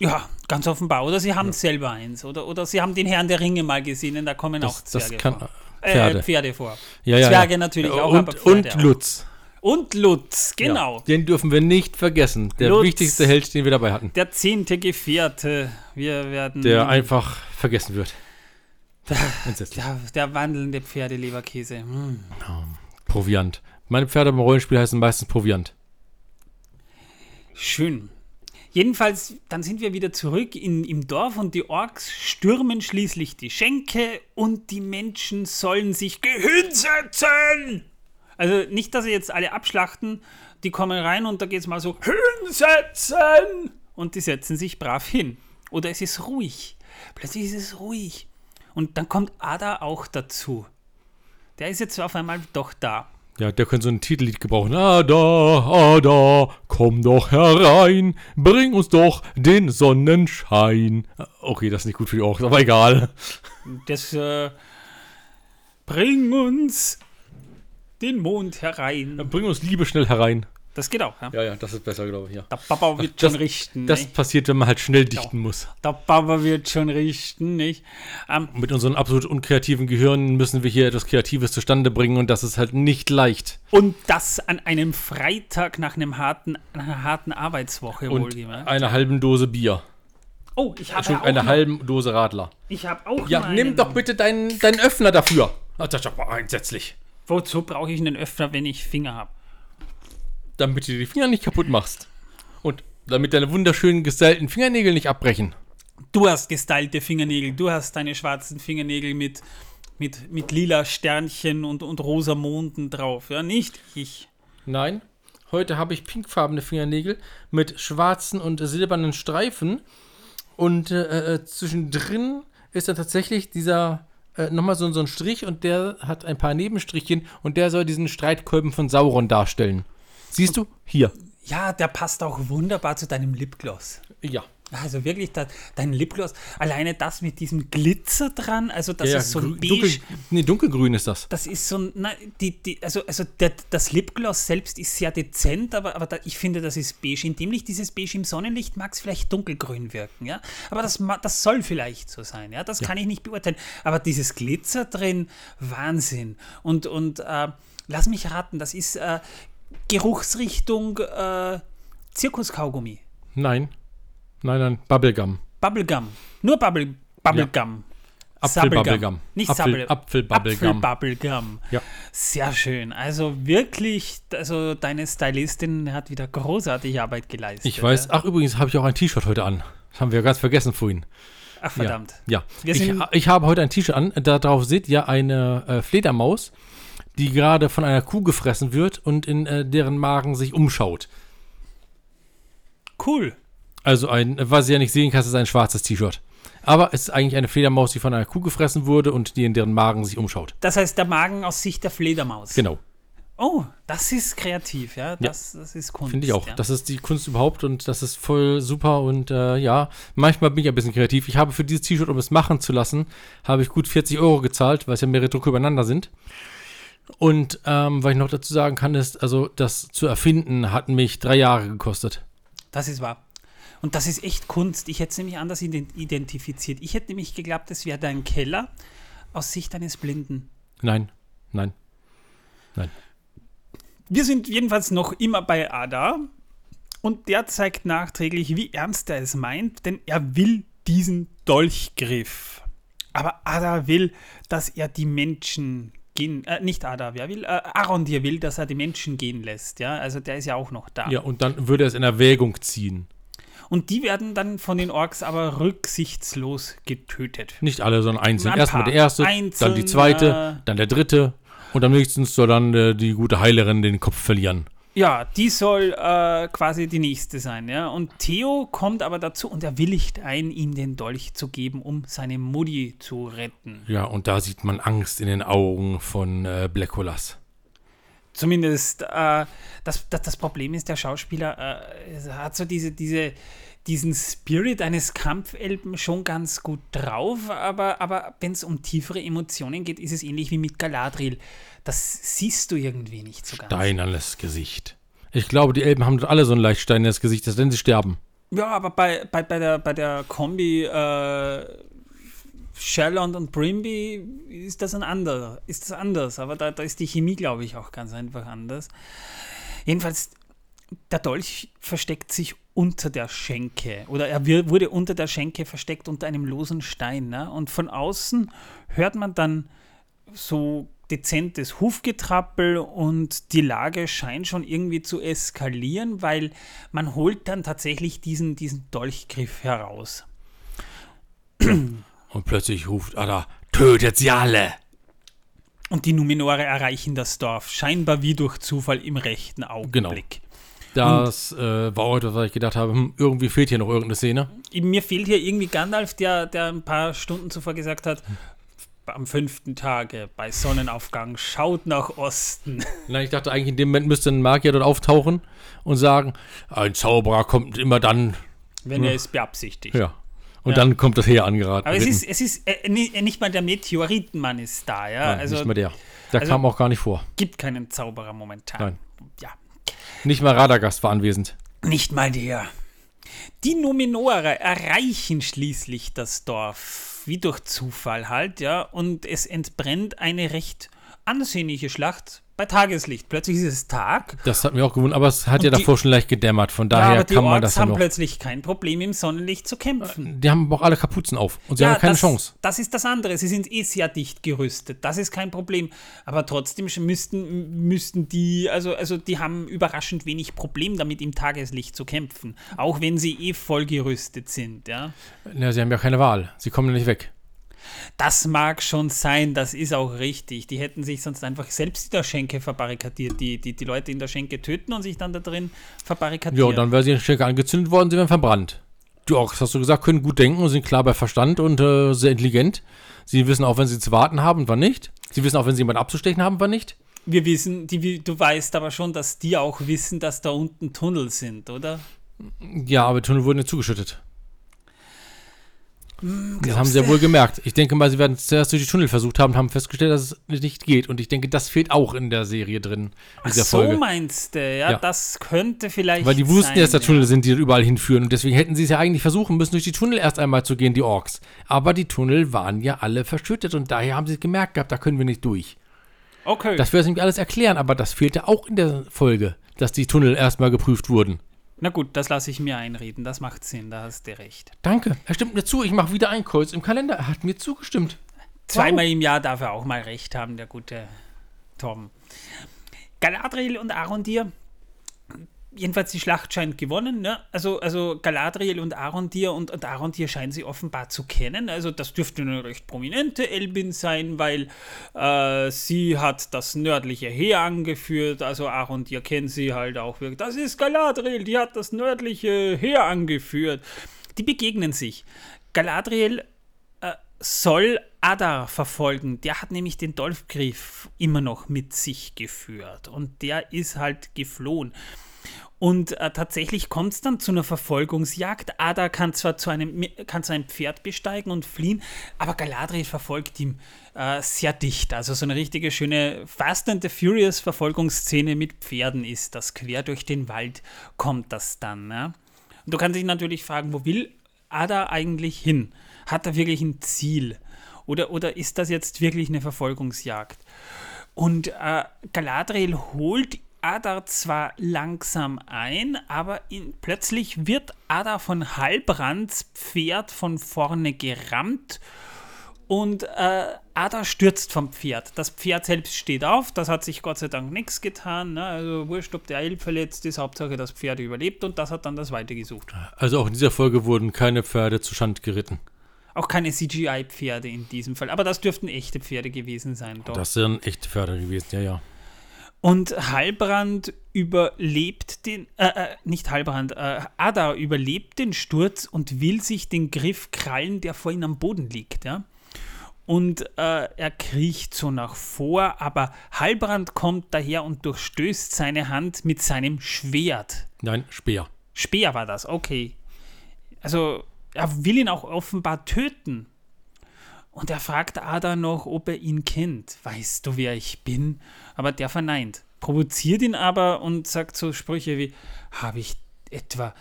Ja, ganz offenbar. Oder sie haben selber eins. Oder, oder sie haben den Herrn der Ringe mal gesehen, denn da kommen auch Das, das Zwerge kann, vor. Äh, Pferde. Pferde vor. Ja, ja, Zwerge ja. natürlich auch, Und, aber Pferde und auch. Und Lutz, genau. Ja, den dürfen wir nicht vergessen. Der Lutz. wichtigste Held, den wir dabei hatten. Der zehnte Gefährte. Wir werden. Der einfach vergessen wird. Entsetzlich. der, der wandelnde Pferdeleberkäse. Hm. Proviant. Meine Pferde beim Rollenspiel heißen meistens Proviant. Schön. Jedenfalls, dann sind wir wieder zurück in, im Dorf und die Orks stürmen schließlich die Schenke und die Menschen sollen sich hinsetzen. Also nicht, dass sie jetzt alle abschlachten, die kommen rein und da geht es mal so hinsetzen und die setzen sich brav hin. Oder es ist ruhig. Plötzlich ist es ruhig. Und dann kommt Ada auch dazu. Der ist jetzt auf einmal doch da. Ja, der könnte so ein Titellied gebrauchen. Ada, Ada, komm doch herein, bring uns doch den Sonnenschein. Okay, das ist nicht gut für die Orks, aber egal. Das äh, bring uns den Mond herein. Bring uns Liebe schnell herein. Das geht auch, ja. Ja, ja, das ist besser, glaube ich, ja. Der Papa wird Das- schon richten. Das nicht? passiert, wenn man halt schnell dichten muss. Der Papa wird schon richten, nicht? Ähm, Mit unseren absolut unkreativen Gehirnen müssen wir hier etwas Kreatives zustande bringen und das ist halt nicht leicht. und das an einem Freitag nach einem harten, einer harten Arbeitswoche Und wohlgemerkt. einer halben Dose Bier. Oh, ich habe Entschuldigung, auch eine halbe Dose Radler. Ich habe auch Ja, nimm doch bitte deinen, deinen Öffner dafür. Das ist aber entsetzlich. Wozu brauche ich einen Öffner, wenn ich Finger habe? Damit du die Finger nicht kaputt machst. Und damit deine wunderschönen gestylten Fingernägel nicht abbrechen. Du hast gestylte Fingernägel, du hast deine schwarzen Fingernägel mit, mit, mit lila Sternchen und, und rosa Monden drauf, ja, nicht ich. Nein, heute habe ich pinkfarbene Fingernägel mit schwarzen und silbernen Streifen. Und äh, äh, zwischendrin ist dann tatsächlich dieser äh, nochmal so, so ein Strich und der hat ein paar Nebenstrichchen und der soll diesen Streitkolben von Sauron darstellen. Siehst du? Hier. Ja, der passt auch wunderbar zu deinem Lipgloss. Ja. Also wirklich, da, dein Lipgloss, alleine das mit diesem Glitzer dran, also das ja, ist so ein beige, dunkel, nee, dunkelgrün ist das. das ist so ein, na, die, die, also, also der, das Lipgloss selbst ist sehr dezent, aber, aber da, ich finde, das ist beige. In dem Licht, dieses beige im Sonnenlicht mag es vielleicht dunkelgrün wirken, ja. Aber das, das soll vielleicht so sein, ja. Das kann ich nicht beurteilen. Aber dieses Glitzer drin, Wahnsinn. Und, und äh, lass mich raten, das ist äh, Geruchsrichtung äh, Zirkuskaugummi. Nein. Nein, nein, Bubblegum. Bubblegum. Nur Bubble, Bubblegum. Apfel-Bubblegum. Nicht Apfel-. Apfel-Bubblegum. Apfel-Bubblegum. Ja. Sehr schön. Also wirklich, also deine Stylistin hat wieder großartige Arbeit geleistet. Ich weiß. Ja? Ach, übrigens habe ich auch ein T-Shirt heute an. Das haben wir ganz vergessen vorhin. Ach verdammt. Ja. Wir Ich, ich habe heute ein T-Shirt an. Darauf seht ihr eine äh, Fledermaus, die gerade von einer Kuh gefressen wird und in äh, deren Magen sich umschaut. Cool. Also ein, was ihr ja nicht sehen kannst, ist ein schwarzes T-Shirt. Aber es ist eigentlich eine Fledermaus, die von einer Kuh gefressen wurde und die in deren Magen sich umschaut. Das heißt, der Magen aus Sicht der Fledermaus. Genau. Oh, das ist kreativ, ja. Das, das ist Kunst. Finde ich auch. Ja. Das ist die Kunst überhaupt und das ist voll super und äh, ja, manchmal bin ich ein bisschen kreativ. Ich habe für dieses T-Shirt, um es machen zu lassen, habe ich gut 40 Euro gezahlt, weil es ja mehrere Drucke übereinander sind. Und ähm, was ich noch dazu sagen kann, ist, also das zu erfinden hat mich drei Jahre gekostet. Das ist wahr. Und das ist echt Kunst. Ich hätte es nämlich anders ident- identifiziert. Ich hätte nämlich geglaubt, es wäre dein Keller aus Sicht eines Blinden. Nein, nein. Wir sind jedenfalls noch immer bei Ada und der zeigt nachträglich, wie ernst er es meint, denn er will diesen Dolchgriff. Aber Ada will, dass er die Menschen gehen, äh, nicht Ada, wer will, äh, Arondir will, dass er die Menschen gehen lässt, ja, also der ist ja auch noch da. Ja, und dann würde er es in Erwägung ziehen. Und die werden dann von den Orks aber rücksichtslos getötet. Nicht alle, sondern einzeln. Ein Erstmal der erste, dann Einzelne. die zweite, dann der dritte und am nächsten soll dann äh, die gute Heilerin den Kopf verlieren. Ja, die soll äh, quasi die nächste sein, ja. Und Theo kommt aber dazu und er willigt ein, ihm den Dolch zu geben, um seine Mutti zu retten. Ja, und da sieht man Angst in den Augen von äh, Blackolas. Zumindest, äh, das, das, das Problem ist, der Schauspieler äh, hat so diese, diese, diesen Spirit eines Kampfelben schon ganz gut drauf, aber, aber wenn es um tiefere Emotionen geht, ist es ähnlich wie mit Galadriel. Das siehst du irgendwie nicht so ganz. Steinernes Gesicht. Ich glaube, die Elben haben alle so ein leicht steinernes Gesicht, denn sie sterben. Ja, aber bei, bei, bei, der, bei der Kombi äh, Sherland und Brimby ist das ein anderer, ist das anders, aber da, da ist die Chemie, glaube ich, auch ganz einfach anders. Jedenfalls, der Dolch versteckt sich unter der Schenke oder er wurde unter der Schenke versteckt unter einem losen Stein. Ne? Und von außen hört man dann so dezentes Hufgetrappel und die Lage scheint schon irgendwie zu eskalieren, weil man holt dann tatsächlich diesen, diesen Dolchgriff heraus. Und plötzlich ruft Ada, tötet sie alle! Und die Numenore erreichen das Dorf, scheinbar wie durch Zufall im rechten Augenblick. Genau. Das äh, war etwas, was ich gedacht habe, hm, irgendwie fehlt hier noch irgendeine Szene. Mir fehlt hier irgendwie Gandalf, der, der ein paar Stunden zuvor gesagt hat, am fünften Tage bei Sonnenaufgang schaut nach Osten. Nein, ich dachte eigentlich, in dem Moment müsste ein Magier dort auftauchen und sagen, ein Zauberer kommt immer dann. Wenn er es beabsichtigt. Ja. Und ja. dann kommt das Heer angeraten. Aber es ist, es ist äh, nicht mal der Meteoritenmann ist da, ja. Nein, also, nicht mal der. Der also kam auch gar nicht vor. Gibt keinen Zauberer momentan. Nein. Ja. Nicht mal Radagast war anwesend. Nicht mal der. Die Numenore erreichen schließlich das Dorf, wie durch Zufall halt, ja, und es entbrennt eine recht ansehnliche Schlacht bei Tageslicht. Plötzlich ist es Tag. Das hat mir auch gewundert, aber es hat und ja die, davor schon leicht gedämmert. Von daher ja, kann man das ja noch. haben plötzlich kein Problem im Sonnenlicht zu kämpfen. Die haben auch alle Kapuzen auf und sie ja, haben keine das, Chance. Das ist das andere. Sie sind eh sehr dicht gerüstet. Das ist kein Problem. Aber trotzdem müssten, müssten die, also, also die haben überraschend wenig Problem damit, im Tageslicht zu kämpfen. Auch wenn sie eh voll gerüstet sind. Ja, ja sie haben ja keine Wahl. Sie kommen ja nicht weg. Das mag schon sein, das ist auch richtig. Die hätten sich sonst einfach selbst in der Schenke verbarrikadiert, die, die, die Leute in der Schenke töten und sich dann da drin verbarrikadieren. Ja, dann wäre sie in der Schenke angezündet worden, sie wären verbrannt. Die Orks, hast du gesagt, können gut denken und sind klar bei Verstand und äh, sehr intelligent. Sie wissen auch, wenn sie zu warten haben, wann nicht. Sie wissen auch, wenn sie jemanden abzustechen haben, wann nicht. Wir wissen, die, du weißt aber schon, dass die auch wissen, dass da unten Tunnel sind, oder? Ja, aber Tunnel wurden ja zugeschüttet. Hm, das haben sie ja wohl gemerkt. Ich denke mal, sie werden zuerst durch die Tunnel versucht haben, haben festgestellt, dass es nicht geht. Und ich denke, das fehlt auch in der Serie drin. In Ach so Folge. meinst du, ja, ja, das könnte vielleicht Weil die wussten ja, dass da Tunnel sind, die überall hinführen. Und deswegen hätten sie es ja eigentlich versuchen müssen, durch die Tunnel erst einmal zu gehen, die Orks. Aber die Tunnel waren ja alle verschüttet und daher haben sie gemerkt gehabt, da können wir nicht durch. Okay. Das würde nämlich alles erklären, aber das fehlte auch in der Folge, dass die Tunnel erstmal geprüft wurden. Na gut, das lasse ich mir einreden. Das macht Sinn, da hast du recht. Danke. Er stimmt mir zu. Ich mache wieder ein Kreuz im Kalender. Er hat mir zugestimmt. Zweimal wow. im Jahr darf er auch mal recht haben, der gute Tom. Galadriel und Arondir jedenfalls die Schlacht scheint gewonnen. Ne? Also, also Galadriel und Arondir und, und Arondir scheinen sie offenbar zu kennen. Also das dürfte eine recht prominente Elbin sein, weil äh, sie hat das nördliche Heer angeführt. Also Arondir kennt sie halt auch wirklich. Das ist Galadriel, die hat das nördliche Heer angeführt. Die begegnen sich. Galadriel äh, soll Adar verfolgen. Der hat nämlich den Dolfgriff immer noch mit sich geführt und der ist halt geflohen. Und äh, tatsächlich kommt es dann zu einer Verfolgungsjagd. Ada kann zwar zu einem, kann zu einem Pferd besteigen und fliehen, aber Galadriel verfolgt ihn äh, sehr dicht. Also so eine richtige schöne Fast and the Furious Verfolgungsszene mit Pferden ist das. Quer durch den Wald kommt das dann. Ja? Und du kannst dich natürlich fragen, wo will Ada eigentlich hin? Hat er wirklich ein Ziel? Oder, oder ist das jetzt wirklich eine Verfolgungsjagd? Und äh, Galadriel holt Ada zwar langsam ein, aber in, plötzlich wird Ada von Halbrands Pferd von vorne gerammt und äh, Ada stürzt vom Pferd. Das Pferd selbst steht auf, das hat sich Gott sei Dank nichts getan. Ne? Also wurscht, ob der Elb verletzt ist, Hauptsache das Pferd überlebt und das hat dann das Weite gesucht. Also auch in dieser Folge wurden keine Pferde zu Schand geritten. Auch keine CGI-Pferde in diesem Fall. Aber das dürften echte Pferde gewesen sein. Doch. Das sind echte Pferde gewesen, ja, ja. Und Halbrand überlebt den, äh, äh, nicht Halbrand, äh, Ada überlebt den Sturz und will sich den Griff krallen, der vor ihm am Boden liegt, ja. Und äh, er kriecht so nach vor, aber Halbrand kommt daher und durchstößt seine Hand mit seinem Schwert. Nein, Speer. Speer war das, okay. Also er will ihn auch offenbar töten. Und er fragt Ada noch, ob er ihn kennt. Weißt du, wer ich bin? Aber der verneint. Provoziert ihn aber und sagt so Sprüche wie: Habe ich etwa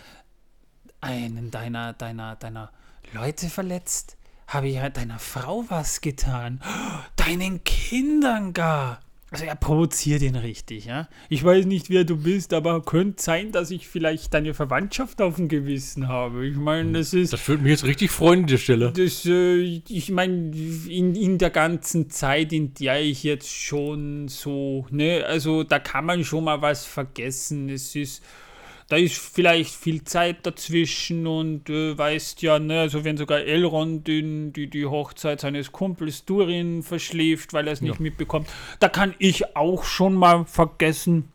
einen deiner, deiner, deiner Leute verletzt? habe ich deiner Frau was getan. Deinen Kindern gar. Also er provoziert ihn richtig, ja. Ich weiß nicht, wer du bist, aber könnte sein, dass ich vielleicht deine Verwandtschaft auf dem Gewissen habe. Ich meine, das ist. Das würde mich jetzt richtig freuen, die Stelle. Das, äh, ich meine, in, in der ganzen Zeit, in der ich jetzt schon so, ne, also da kann man schon mal was vergessen. Es ist da ist vielleicht viel Zeit dazwischen und äh, weißt ja, ne, also wenn sogar Elrond den, die, die Hochzeit seines Kumpels Durin verschläft, weil er es nicht ja. mitbekommt, da kann ich auch schon mal vergessen,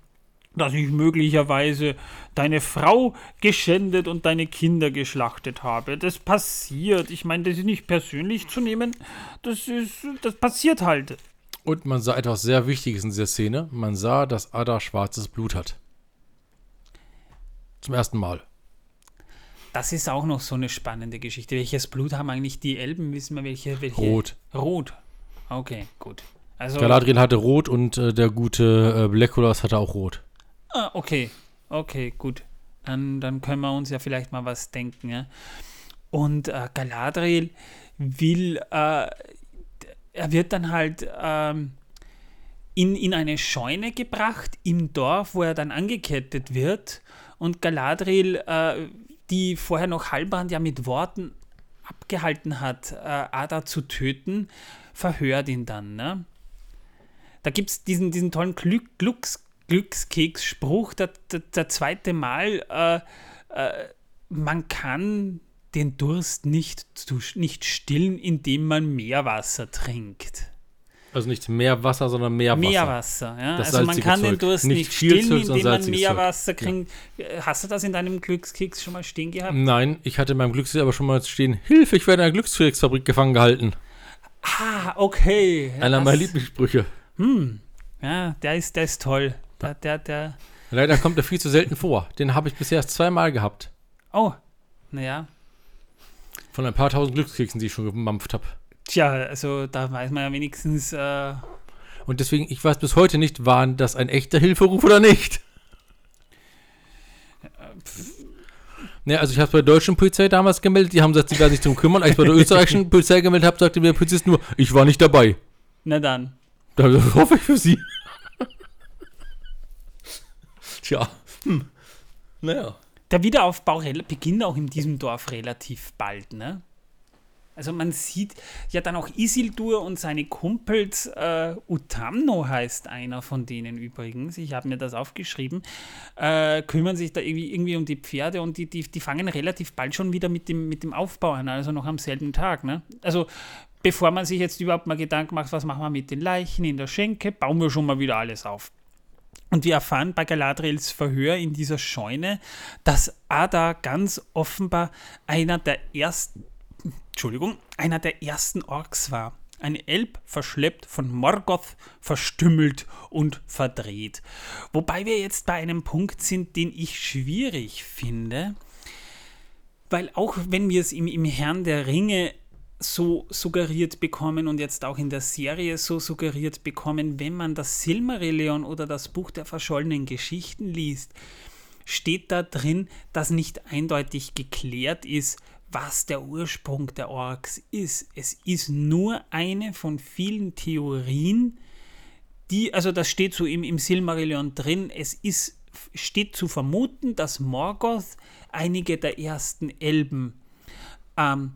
dass ich möglicherweise deine Frau geschändet und deine Kinder geschlachtet habe. Das passiert. Ich meine, das ist nicht persönlich zu nehmen. Das ist, das passiert halt. Und man sah etwas sehr Wichtiges in dieser Szene. Man sah, dass Ada schwarzes Blut hat. Zum ersten Mal. Das ist auch noch so eine spannende Geschichte. Welches Blut haben eigentlich die Elben? Wissen wir welche? welche? Rot. Rot. Okay, gut. Also, Galadriel hatte Rot und äh, der gute äh, Legolas hatte auch Rot. Ah, okay. Okay, gut. Dann, dann können wir uns ja vielleicht mal was denken. Ja? Und äh, Galadriel will, äh, er wird dann halt ähm, in, in eine Scheune gebracht im Dorf, wo er dann angekettet wird und Galadriel, äh, die vorher noch Halbrand ja mit Worten abgehalten hat, äh, Ada zu töten, verhört ihn dann. Ne? Da gibt es diesen, diesen tollen Glück, Glücks, Glückskeks-Spruch, der, der, der, zweite Mal, äh, äh, man kann den Durst nicht, nicht stillen, indem man Meerwasser trinkt. Also nicht Meerwasser, sondern Meerwasser. Meerwasser, ja. Das also man kann Zeug. den Durst nicht, nicht stillen, indem man Meerwasser kriegt. Ja. Hast du das in deinem Glückskeks schon mal stehen gehabt? Nein, ich hatte in meinem Glückskeks aber schon mal stehen, Hilfe, ich werde in einer Glückskeksfabrik gefangen gehalten. Ah, okay. Einer meiner Lieblingssprüche. Hm, ja, der ist, der ist toll. Der, der, der Leider kommt er viel zu selten vor. Den habe ich bisher erst zweimal gehabt. Oh, naja. Von ein paar tausend Glückskeksen, die ich schon gemampft habe. Tja, also da weiß man ja wenigstens. Äh und deswegen, ich weiß bis heute nicht, war das ein echter Hilferuf oder nicht. Ne, also ich habe es bei der deutschen Polizei damals gemeldet, die haben gesagt, sie werden sich darum kümmern. Als ich bei der österreichischen Polizei gemeldet habe, sagte mir der Polizist nur, ich war nicht dabei. Na dann. Da hoffe ich für sie. Tja. Hm. Naja. Der Wiederaufbau beginnt auch in diesem Dorf relativ bald, ne? Also man sieht ja dann auch Isildur und seine Kumpels, äh, Utamno heißt einer von denen übrigens, ich habe mir das aufgeschrieben, äh, kümmern sich da irgendwie, irgendwie um die Pferde und die, die, die fangen relativ bald schon wieder mit dem, mit dem Aufbau an, also noch am selben Tag. Ne? Also bevor man sich jetzt überhaupt mal Gedanken macht, was machen wir mit den Leichen in der Schenke, bauen wir schon mal wieder alles auf. Und wir erfahren bei Galadriels Verhör in dieser Scheune, dass Ada ganz offenbar einer der ersten Entschuldigung, einer der ersten Orks war. Ein Elb verschleppt von Morgoth, verstümmelt und verdreht. Wobei wir jetzt bei einem Punkt sind, den ich schwierig finde, weil auch wenn wir es im, im Herrn der Ringe so suggeriert bekommen und jetzt auch in der Serie so suggeriert bekommen, wenn man das Silmarillion oder das Buch der verschollenen Geschichten liest, steht da drin, dass nicht eindeutig geklärt ist, was der Ursprung der Orks ist. Es ist nur eine von vielen Theorien, die, also das steht so im, im Silmarillion drin, es ist, steht zu vermuten, dass Morgoth einige der ersten Elben ähm,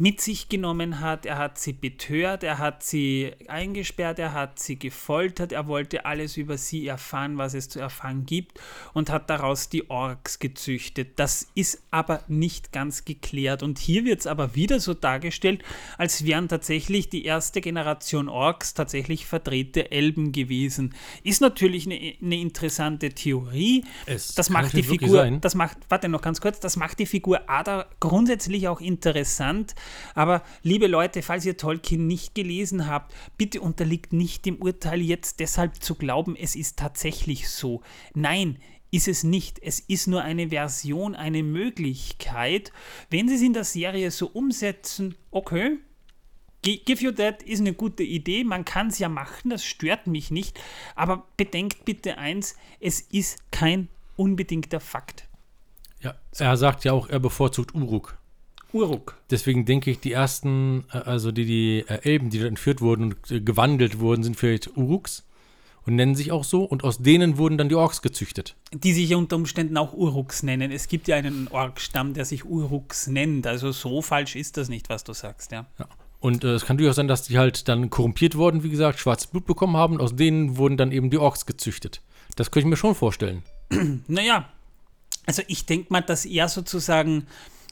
mit sich genommen hat. Er hat sie betört, er hat sie eingesperrt, er hat sie gefoltert, er wollte alles über sie erfahren, was es zu erfahren gibt und hat daraus die Orks gezüchtet. Das ist aber nicht ganz geklärt und hier wird es aber wieder so dargestellt, als wären tatsächlich die erste Generation Orks tatsächlich verdrehte Elben gewesen. Ist natürlich eine, eine interessante Theorie. Es das macht die Figur, das macht, warte noch ganz kurz, das macht die Figur Ada grundsätzlich auch interessant aber liebe Leute, falls ihr Tolkien nicht gelesen habt, bitte unterliegt nicht dem Urteil jetzt deshalb zu glauben, es ist tatsächlich so. Nein, ist es nicht. Es ist nur eine Version, eine Möglichkeit. Wenn sie es in der Serie so umsetzen, okay. Give You That ist eine gute Idee, man kann es ja machen, das stört mich nicht, aber bedenkt bitte eins, es ist kein unbedingter Fakt. Ja, er sagt ja auch, er bevorzugt Uruk. Uruk. Deswegen denke ich, die ersten, äh, also die, die äh, Elben, die da entführt wurden und äh, gewandelt wurden, sind vielleicht Uruks und nennen sich auch so. Und aus denen wurden dann die Orks gezüchtet. Die sich unter Umständen auch Uruks nennen. Es gibt ja einen Orkstamm, der sich Uruks nennt. Also so falsch ist das nicht, was du sagst, ja. Ja. Und äh, es kann durchaus sein, dass die halt dann korrumpiert wurden, wie gesagt, schwarzes Blut bekommen haben. Und aus denen wurden dann eben die Orks gezüchtet. Das könnte ich mir schon vorstellen. Naja, also ich denke mal, dass er sozusagen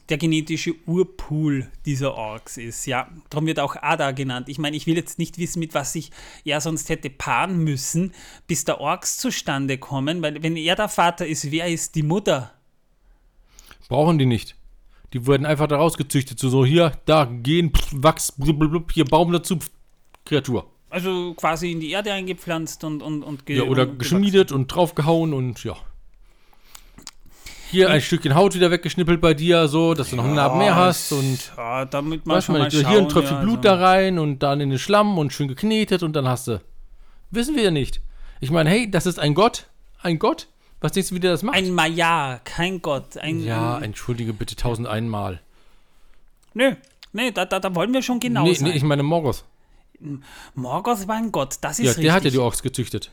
der genetische Urpool dieser Orks ist. Ja, darum wird auch Ada genannt. Ich meine, ich will jetzt nicht wissen, mit was sich er sonst hätte paaren müssen, bis da Orks zustande kommen, weil wenn er der Vater ist, wer ist die Mutter? Brauchen die nicht. Die wurden einfach da rausgezüchtet. So, so hier, da, gehen, pff, wachs, blub, hier Baum dazu, pff, Kreatur. Also quasi in die Erde eingepflanzt und und und ge Ja, oder und geschmiedet und draufgehauen und ja. Hier ein Stückchen Haut wieder weggeschnippelt bei dir, so, dass du noch einen Narben mehr hast und ja, damit man weißt schon mal hier schauen, ein Tröpfchen ja, Blut also. da rein und dann in den Schlamm und schön geknetet und dann hast du. Wissen wir ja nicht. Ich meine, hey, das ist ein Gott. Ein Gott? Was denkst du, wie der das macht? Ein Maya, kein Gott. Ein, ja, entschuldige bitte tausend einmal. nö, nee, da, da, da wollen wir schon genau nee, sein. nee, ich meine Morgoth. Morgoth war ein Gott, das ist Ja, richtig. der hat ja die Orks gezüchtet.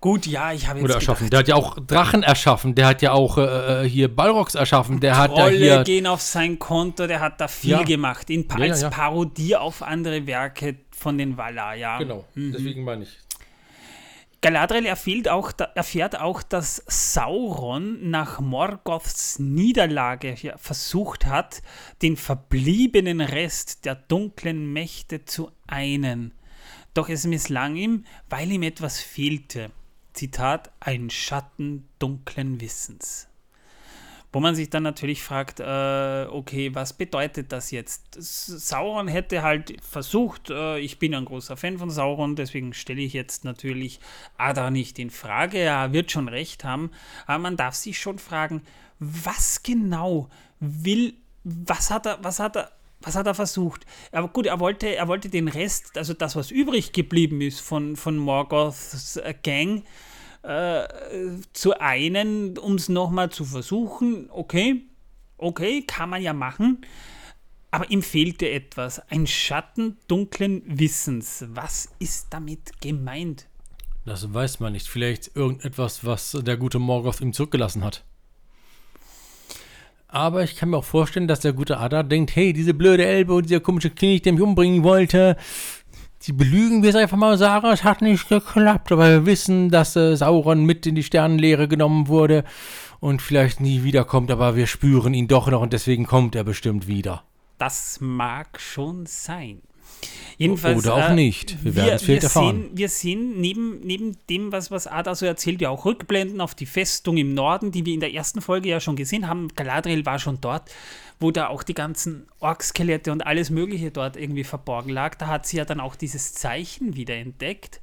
Gut, ja, ich habe jetzt Oder erschaffen. gedacht, Der hat ja auch Drachen erschaffen. Der hat ja auch äh, äh, hier Balrogs erschaffen. Der hat ja Trolle hier. gehen auf sein Konto, der hat da viel Ja. gemacht, in, Ja, ja, als ja. Parodie auf andere Werke von den Valar, ja. Genau, deswegen meine ich. Galadriel erfährt auch, erfährt auch, dass Sauron nach Morgoths Niederlage versucht hat, den verbliebenen Rest der dunklen Mächte zu einen. Doch es misslang ihm, weil ihm etwas fehlte. Zitat, ein Schatten dunklen Wissens. Wo man sich dann natürlich fragt, äh, okay, was bedeutet das jetzt? Sauron hätte halt versucht, äh, ich bin ein großer Fan von Sauron, deswegen stelle ich jetzt natürlich Ada nicht in Frage, er wird schon recht haben, aber man darf sich schon fragen, was genau will, was hat er, was hat er, was hat er versucht? Aber gut, er wollte, er wollte den Rest, also das, was übrig geblieben ist von, von Morgoths äh, zu einen, um es nochmal zu versuchen. Okay, okay, kann man ja machen. Aber ihm fehlte etwas. Ein Schatten dunklen Wissens. Was ist damit gemeint? Das weiß man nicht. Vielleicht irgendetwas, was der gute Morgoth ihm zurückgelassen hat. Aber ich kann mir auch vorstellen, dass der gute Ada denkt, hey, diese blöde Elbe und dieser komische König, der mich umbringen wollte, die belügen wir es einfach mal, Sarah, es hat nicht geklappt. Aber wir wissen, dass äh, Sauron mit in die Sternenlehre genommen wurde und vielleicht nie wiederkommt, aber wir spüren ihn doch noch und deswegen kommt er bestimmt wieder. Das mag schon sein. Jedenfalls, Oder auch äh, nicht. Wir werden es vielleicht erfahren. Sehen, wir sehen neben, neben dem, was, was Ada so erzählt, ja auch Rückblenden auf die Festung im Norden, die wir in der ersten Folge ja schon gesehen haben. Galadriel war schon dort, wo da auch die ganzen Orkskelette und alles Mögliche dort irgendwie verborgen lag. Da hat sie ja dann auch dieses Zeichen wieder entdeckt.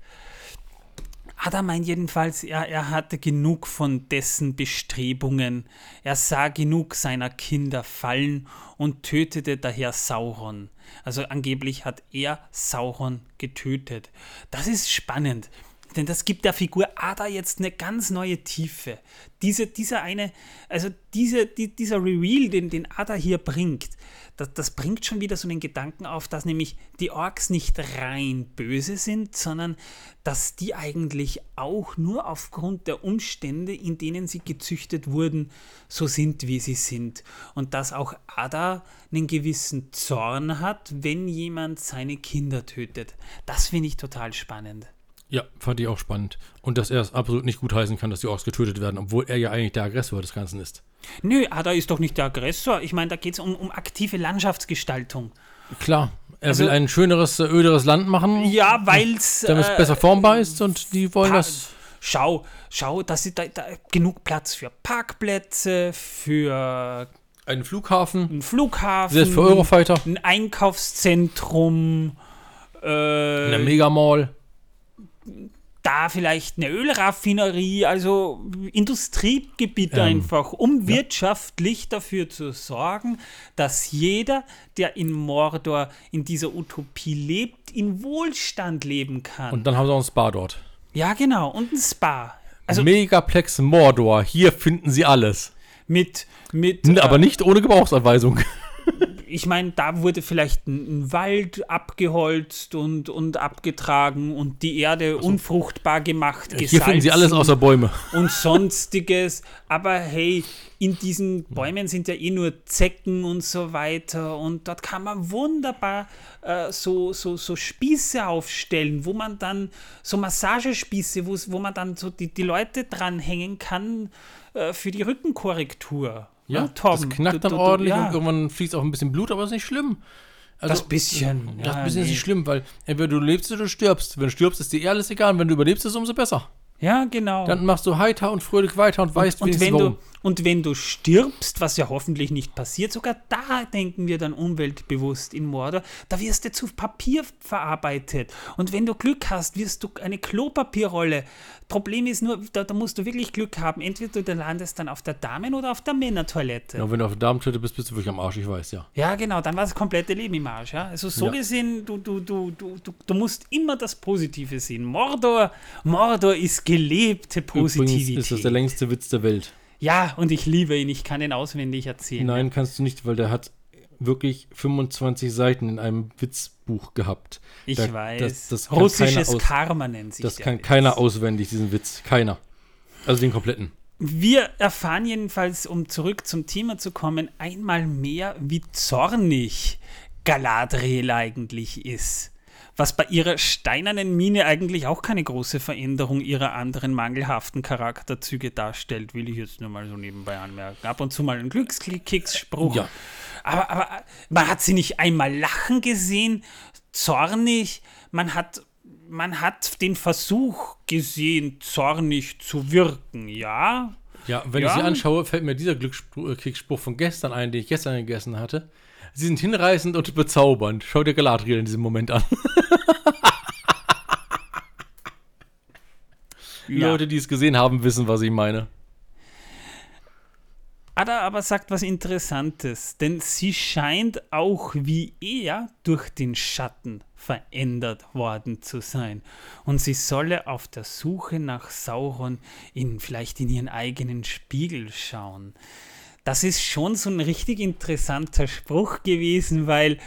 Ada meint jedenfalls, er, er hatte genug von dessen Bestrebungen. Er sah genug seiner Kinder fallen und tötete daher Sauron. Also angeblich hat er Sauron getötet. Das ist spannend, denn das gibt der Figur Ada jetzt eine ganz neue Tiefe. Diese, dieser eine, also diese, die, dieser Reveal, den, den Ada hier bringt, das, das bringt schon wieder so einen Gedanken auf, dass nämlich die Orks nicht rein böse sind, sondern dass die eigentlich auch nur aufgrund der Umstände, in denen sie gezüchtet wurden, so sind, wie sie sind. Und dass auch Ada einen gewissen Zorn hat, wenn jemand seine Kinder tötet. Das finde ich total spannend. Ja, fand ich auch spannend. Und dass er es absolut nicht gut heißen kann, dass die Orks getötet werden, obwohl er ja eigentlich der Aggressor des Ganzen ist. Nö, Ada ist doch nicht der Aggressor. Ich meine, da geht es um, um aktive Landschaftsgestaltung. Klar, er Also- will ein schöneres, äh, öderes Land machen, Ja, weil es. damit es besser formbar ist und die wollen Pa- das. Schau, schau, dass da, da genug Platz für Parkplätze, für Einen Flughafen, einen Flughafen, selbst für Eurofighter, ein Einkaufszentrum, äh, eine Megamall. Da vielleicht eine Ölraffinerie, also Industriegebiet Ähm, einfach, um wirtschaftlich dafür zu sorgen, dass jeder, der in Mordor in dieser Utopie lebt, in Wohlstand leben kann. Und dann haben sie auch ein Spa dort. ja, genau, und ein Spa. Also Megaplex Mordor, hier finden sie alles. mit, mit N- äh, Aber nicht ohne Gebrauchsanweisung. Ich meine, da wurde vielleicht ein, Wald abgeholzt und, und abgetragen und die Erde also, unfruchtbar gemacht. Hier finden sie alles außer Bäume. Und sonstiges. Aber hey, in diesen Bäumen sind ja eh nur Zecken und so weiter. Und dort kann man wunderbar äh, so, so, so Spieße aufstellen, wo man dann, so Massagespieße, wo man dann so die, die Leute dranhängen kann äh, für die Rückenkorrektur. Ja, ja Tom. Das knackt dann du, du, ordentlich ja. und irgendwann fließt auch ein bisschen Blut, aber ist nicht schlimm. Also, das bisschen. Das ja, bisschen nee. ist nicht schlimm, weil entweder du lebst oder du stirbst. Wenn du stirbst, ist dir eh alles egal. Und wenn du überlebst, ist es umso besser. Ja, genau. Dann machst du heiter und fröhlich weiter und, und weißt, und wenn warum. du Und wenn du stirbst, was ja hoffentlich nicht passiert, sogar da denken wir dann umweltbewusst in Mordor, da wirst du zu Papier verarbeitet. Und wenn du Glück hast, wirst du eine Klopapierrolle Problem ist nur, da, da, musst du wirklich Glück haben. Entweder du landest dann auf der Damen- oder auf der Männertoilette. Ja, wenn du auf der Damentoilette bist, bist du wirklich am Arsch, ich weiß, ja. Ja, genau, dann war das komplette Leben im Arsch. Ja? Also so ja. gesehen, du, du, du, du, du, du musst immer das Positive sehen. Mordor, Mordor ist gelebte Positivität. Übrigens ist das der längste Witz der Welt. Ja, und ich liebe ihn, ich kann ihn auswendig erzählen. Nein, kannst du nicht, weil der hat wirklich 25 Seiten in einem Witzbuch gehabt. Ich da, weiß. Das, das Russisches Karma nennt sich Das kann Witz. keiner auswendig, diesen Witz. Keiner. Also den kompletten. Wir erfahren jedenfalls, um zurück zum Thema zu kommen, einmal mehr, wie zornig Galadriel eigentlich ist. Was bei ihrer steinernen Mine eigentlich auch keine große Veränderung ihrer anderen mangelhaften Charakterzüge darstellt, will ich jetzt nur mal so nebenbei anmerken. Ab und zu mal ein Glückskicksspruch. Ja. Aber, aber man hat sie nicht einmal lachen gesehen, zornig. Man hat, man hat den Versuch gesehen, zornig zu wirken, ja. Ja, wenn ja. ich sie anschaue, fällt mir dieser Glücksspruch von gestern ein, den ich gestern gegessen hatte. Sie sind hinreißend und bezaubernd. Schau dir Galadriel in diesem Moment an. Die ja. Leute, die es gesehen haben, wissen, was ich meine. Ada aber sagt was Interessantes, denn sie scheint auch wie er durch den Schatten verändert worden zu sein. Und sie solle auf der Suche nach Sauron in, vielleicht in ihren eigenen Spiegel schauen. Das ist schon so ein richtig interessanter Spruch gewesen, weil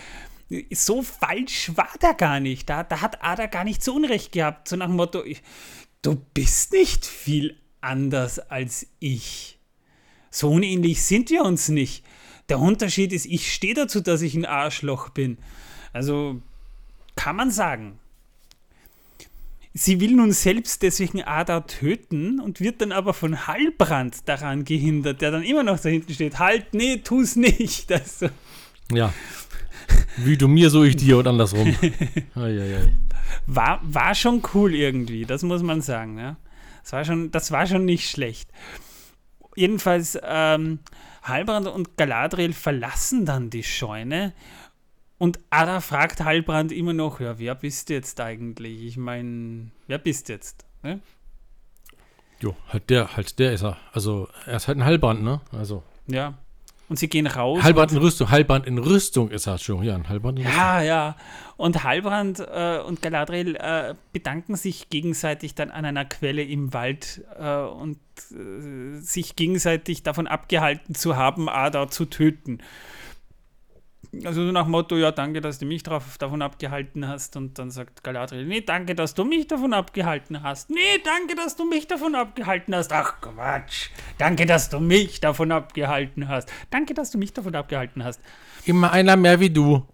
so falsch war der gar nicht. Da, da hat Ada gar nicht so Unrecht gehabt, so nach dem Motto, du bist nicht viel anders als ich. So unähnlich sind wir uns nicht. Der Unterschied ist, ich stehe dazu, dass ich ein Arschloch bin. Also kann man sagen. Sie will nun selbst deswegen Ada töten und wird dann aber von Hallbrand daran gehindert, der dann immer noch da hinten steht. Halt, nee, tu's nicht. Also. Ja. Wie du mir, so ich dir und andersrum. war, war schon cool irgendwie, das muss man sagen. Ja. Das, war schon, das war schon nicht schlecht jedenfalls, ähm, Halbrand und Galadriel verlassen dann die Scheune und Ada fragt Halbrand immer noch, ja, wer bist du jetzt eigentlich? Ich meine, wer bist du jetzt? Ne? Jo, halt der, halt der ist er. Also, er ist halt ein Halbrand, ne? Also. Ja. Und sie gehen raus. Halbrand in Rüstung, Halbrand in Rüstung ist er schon. Ja, ein Halbrand in Rüstung. Ja, ja. Und Halbrand äh, und Galadriel äh, bedanken sich gegenseitig dann an einer Quelle im Wald äh, und äh, sich gegenseitig davon abgehalten zu haben, Ada zu töten. Also nach dem Motto, ja, danke, dass du mich drauf, davon abgehalten hast. Und dann sagt Galadriel, nee, danke, dass du mich davon abgehalten hast. Nee, danke, dass du mich davon abgehalten hast. Ach Quatsch. Danke, dass du mich davon abgehalten hast. Danke, dass du mich davon abgehalten hast. Immer einer mehr wie du.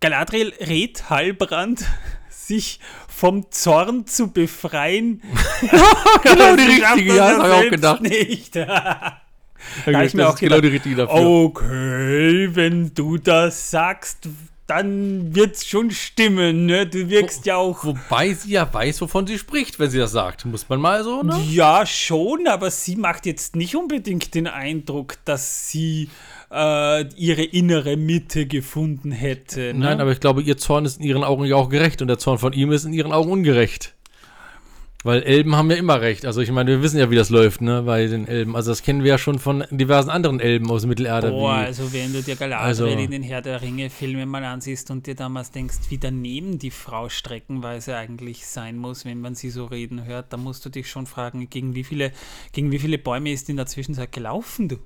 Galadriel rät Halbrand, sich vom Zorn zu befreien. genau die richtige, ja, habe ich auch gedacht. Nicht. da ich mir auch gedacht, genau okay, wenn du das sagst, dann wird es schon stimmen, ne? Du wirkst Wo, ja auch. Wobei sie ja weiß, wovon sie spricht, wenn sie das sagt. Muss man mal so, ne? Ja, schon, aber sie macht jetzt nicht unbedingt den Eindruck, dass sie äh, ihre innere Mitte gefunden hätte. Ne? Nein, aber ich glaube, ihr Zorn ist in ihren Augen ja auch gerecht und der Zorn von ihm ist in ihren Augen ungerecht. Weil Elben haben ja immer recht. Also ich meine, wir wissen ja, wie das läuft, ne, bei den Elben. Also das kennen wir ja schon von diversen anderen Elben aus Mittelerde. Boah, also wenn du dir Galadriel also, in den Herr der Ringe Filme mal ansiehst und dir damals denkst, wie daneben die Frau streckenweise eigentlich sein muss, wenn man sie so reden hört, dann musst du dich schon fragen, gegen wie viele, gegen wie viele Bäume ist in der Zwischenzeit gelaufen, du?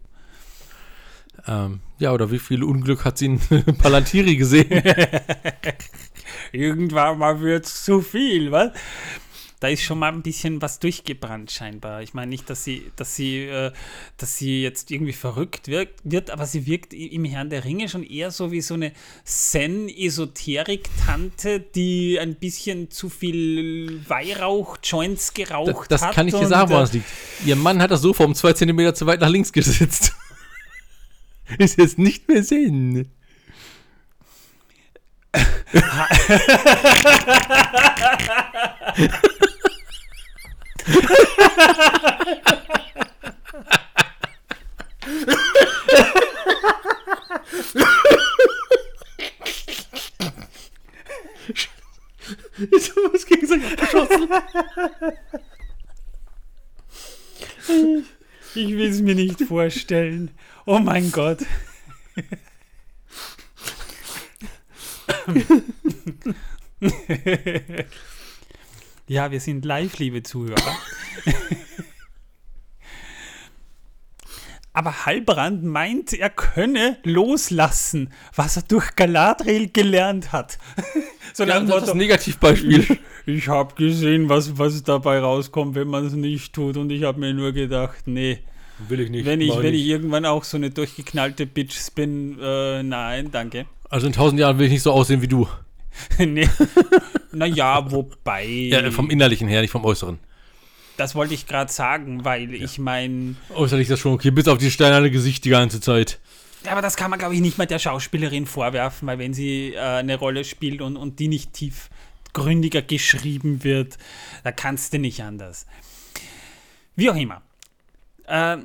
Ähm, ja, oder wie viel Unglück hat sie in Palantiri gesehen? Irgendwann mal wird es zu viel, was? Da ist schon mal ein bisschen was durchgebrannt scheinbar. Ich meine nicht, dass sie, dass sie, äh, dass sie jetzt irgendwie verrückt wirkt, wird, aber sie wirkt im Herrn der Ringe schon eher so wie so eine Zen-Esoterik-Tante, die ein bisschen zu viel Weihrauch-Joints geraucht das, das hat. Das kann ich dir sagen, woran äh, es liegt. Ihr Mann hat das Sofa um zwei Zentimeter zu weit nach links gesetzt. ist jetzt nicht mehr sehen. Ist was gegenseitig geschossen. Ich will es mir nicht vorstellen. Oh mein Gott. Ja, wir sind live, liebe Zuhörer. Aber Halbrand meint, er könne loslassen, was er durch Galadriel gelernt hat. so Ja, das Motto, ein Negativbeispiel. ich habe gesehen, was, was dabei rauskommt, wenn man es nicht tut. Und ich habe mir nur gedacht, nee, Will ich nicht. wenn ich, wenn ich irgendwann auch so eine durchgeknallte Bitch bin, äh, nein, danke. Also in tausend Jahren will ich nicht so aussehen wie du. nee. Naja, wobei. Ja, vom Innerlichen her, nicht vom Äußeren. das wollte ich gerade sagen, weil ich meine. Äußerlich ist das schon okay, bis auf die steinerne Gesicht die ganze Zeit. Ja, aber das kann man, glaube ich, nicht mal der Schauspielerin vorwerfen, weil wenn sie äh, eine Rolle spielt und, und die nicht tiefgründiger geschrieben wird, da kannst du nicht anders. Wie auch immer. Äh,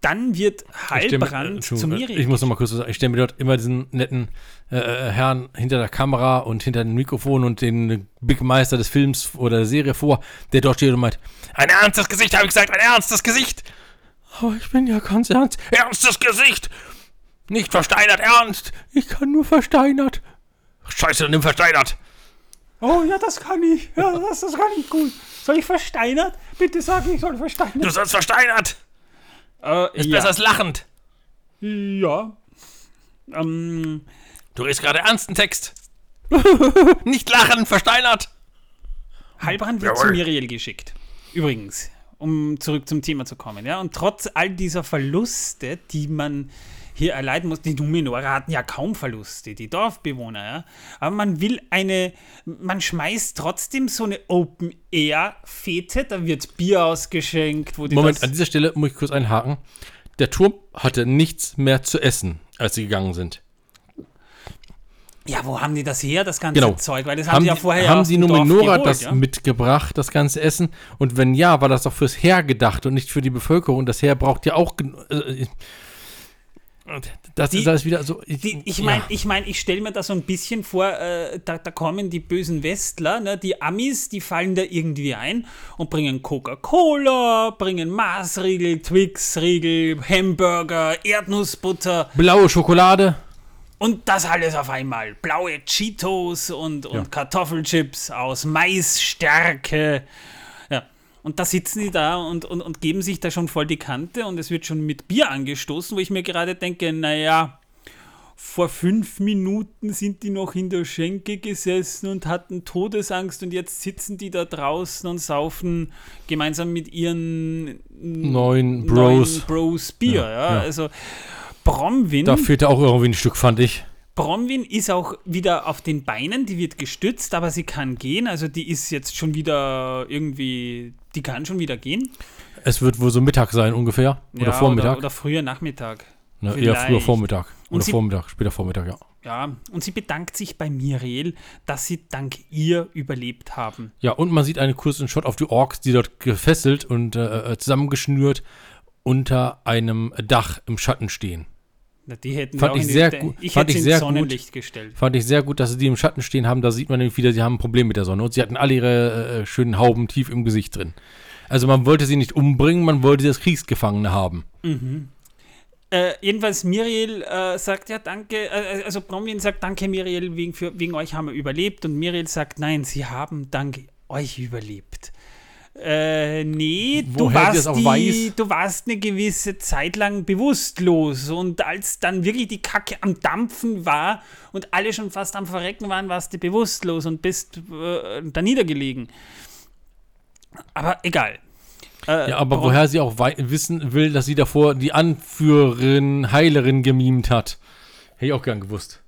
dann wird mir- Heilbrand zu Miriam. Ich muss noch mal kurz sagen. Ich stelle mir dort immer diesen netten äh, äh, Herrn hinter der Kamera und hinter dem Mikrofon und den Big Meister des Films oder der Serie vor, der dort steht und meint, ein ernstes Gesicht, habe ich gesagt, ein ernstes Gesicht. Aber ich bin ja ganz ernst. Ernstes Gesicht. Nicht versteinert, ernst. Ich kann nur versteinert. Scheiße, nimm versteinert. Oh ja, das kann ich. Ja, das, das kann ich gut. Soll ich versteinert? Bitte sag, ich soll versteinert. Du sollst versteinert. Äh, Ist ja. besser als lachend. Ja. Ähm, Du redest gerade ernsten Text. Nicht lachen, versteinert. Heilbrand wird zu Miriel geschickt. Übrigens, um zurück zum Thema zu kommen. Ja? Und trotz all dieser Verluste, die man hier erleiden muss, die Numenora hatten ja kaum Verluste, die Dorfbewohner, ja. Aber man will eine, man schmeißt trotzdem so eine Open-Air-Fete, da wird Bier ausgeschenkt, wo die Moment, an dieser Stelle muss ich kurz einhaken. Der Turm hatte nichts mehr zu essen, als sie gegangen sind. Ja, wo haben die das her, das ganze Genau. Zeug? Weil das haben, Haben, sie ja die- vorher haben die dem Dorf Numenora geholt, das ja? mitgebracht, das ganze Essen? Und wenn ja, war das doch fürs Heer gedacht und nicht für die Bevölkerung. Das Heer braucht ja auch. Äh, das Die- ist alles wieder so. Die, ich meine, ja. ich, mein, ich stelle mir da so ein bisschen vor, äh, da, da kommen die bösen Westler, ne, die Amis, die fallen da irgendwie ein und bringen Coca-Cola, bringen Maßriegel, Twix-Riegel, Hamburger, Erdnussbutter Blaue Schokolade. Und das alles auf einmal. Blaue Cheetos und, und Ja. Kartoffelchips aus Maisstärke. Ja. Und da sitzen die da und, und, und geben sich da schon voll die Kante und es wird schon mit Bier angestoßen, wo ich mir gerade denke, naja, vor fünf Minuten sind die noch in der Schenke gesessen und hatten Todesangst und jetzt sitzen die da draußen und saufen gemeinsam mit ihren neuen Bros. Bros Bier. Ja, ja. Also Bromwin. Da fehlte auch irgendwie ein Stück, fand ich. Bronwyn ist auch wieder auf den Beinen, die wird gestützt, aber sie kann gehen. Also die ist jetzt schon wieder irgendwie, die kann schon wieder gehen. Es wird wohl so Mittag sein ungefähr. Oder Ja, Vormittag. Oder, oder früher Nachmittag. ne, eher früher Vormittag. Und Oder sie- Vormittag, später Vormittag, ja. Ja, und sie bedankt sich bei Miriel, dass sie dank ihr überlebt haben. Ja, und man sieht einen kurzen Shot auf die Orks, die dort gefesselt und äh, zusammengeschnürt unter einem Dach im Schatten stehen. Na, Die hätten Fand ich sehr gut- Ich fand hätte ich sie ins sehr gut. Sonnenlicht gestellt. Fand ich sehr gut, dass sie die im Schatten stehen haben. Da sieht man nämlich wieder, sie haben ein Problem mit der Sonne. Und sie hatten alle ihre äh, schönen Hauben tief im Gesicht drin. Also man wollte sie nicht umbringen, man wollte sie als Kriegsgefangene haben. Äh, jedenfalls Miriel äh, sagt ja danke, äh, also Bronwyn sagt danke Miriel, wegen, für, wegen euch haben wir überlebt und Miriel sagt nein, sie haben dank euch überlebt. Äh, nee, du Woher warst, die, du warst eine gewisse Zeit lang bewusstlos und als dann wirklich die Kacke am Dampfen war und alle schon fast am Verrecken waren, warst du bewusstlos und bist äh, da niedergelegen. Aber egal. Äh, Ja, aber woher sie auch wissen will, dass sie davor die Anführerin, Heilerin gemimt hat. Hätte ich auch gern gewusst.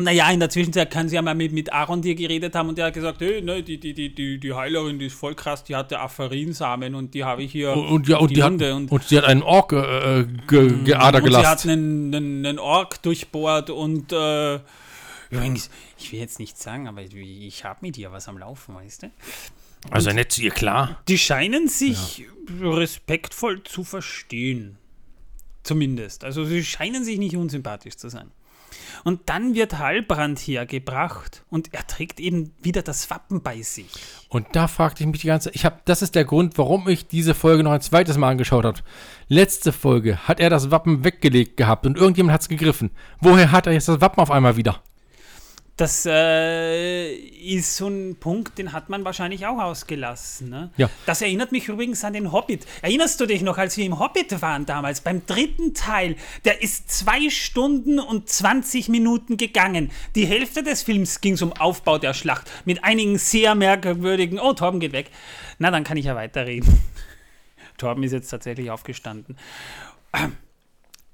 Naja, in der Zwischenzeit kann sie ja mal mit, mit Aaron dir geredet haben und der hat gesagt, hey, ne, die, die, die, die, die Heilerin, die ist voll krass, die hatte Apherinsamen und die habe ich hier Und, und, ja, und, die die hat, Hunde und, und, sie hat einen Ork äh, ge, und geader sie hat einen, einen, einen Ork durchbohrt und äh, übrigens, ich will jetzt nichts sagen, aber ich, ich habe mit ihr was am Laufen, weißt du? Also nett zu ihr, klar. Die scheinen sich respektvoll zu verstehen. Zumindest. Also sie scheinen sich nicht unsympathisch zu sein. Und dann wird Halbrand hergebracht und er trägt eben wieder das Wappen bei sich. Und da fragte ich mich die ganze Zeit, ich hab, das ist der Grund, warum ich diese Folge noch ein zweites Mal angeschaut habe. Letzte Folge hat er das Wappen weggelegt gehabt und irgendjemand hat es gegriffen. Woher hat er jetzt das Wappen auf einmal wieder? Das äh, ist so ein Punkt, den hat man wahrscheinlich auch ausgelassen. Ne? Ja. Das erinnert mich übrigens an den Hobbit. Erinnerst du dich noch, als wir im Hobbit waren damals, beim dritten Teil? Der ist zwei Stunden und 20 Minuten gegangen. Die Hälfte des Films ging um Aufbau der Schlacht mit einigen sehr merkwürdigen. Oh, Torben geht weg. Na, dann kann ich ja weiterreden. Torben ist jetzt tatsächlich aufgestanden.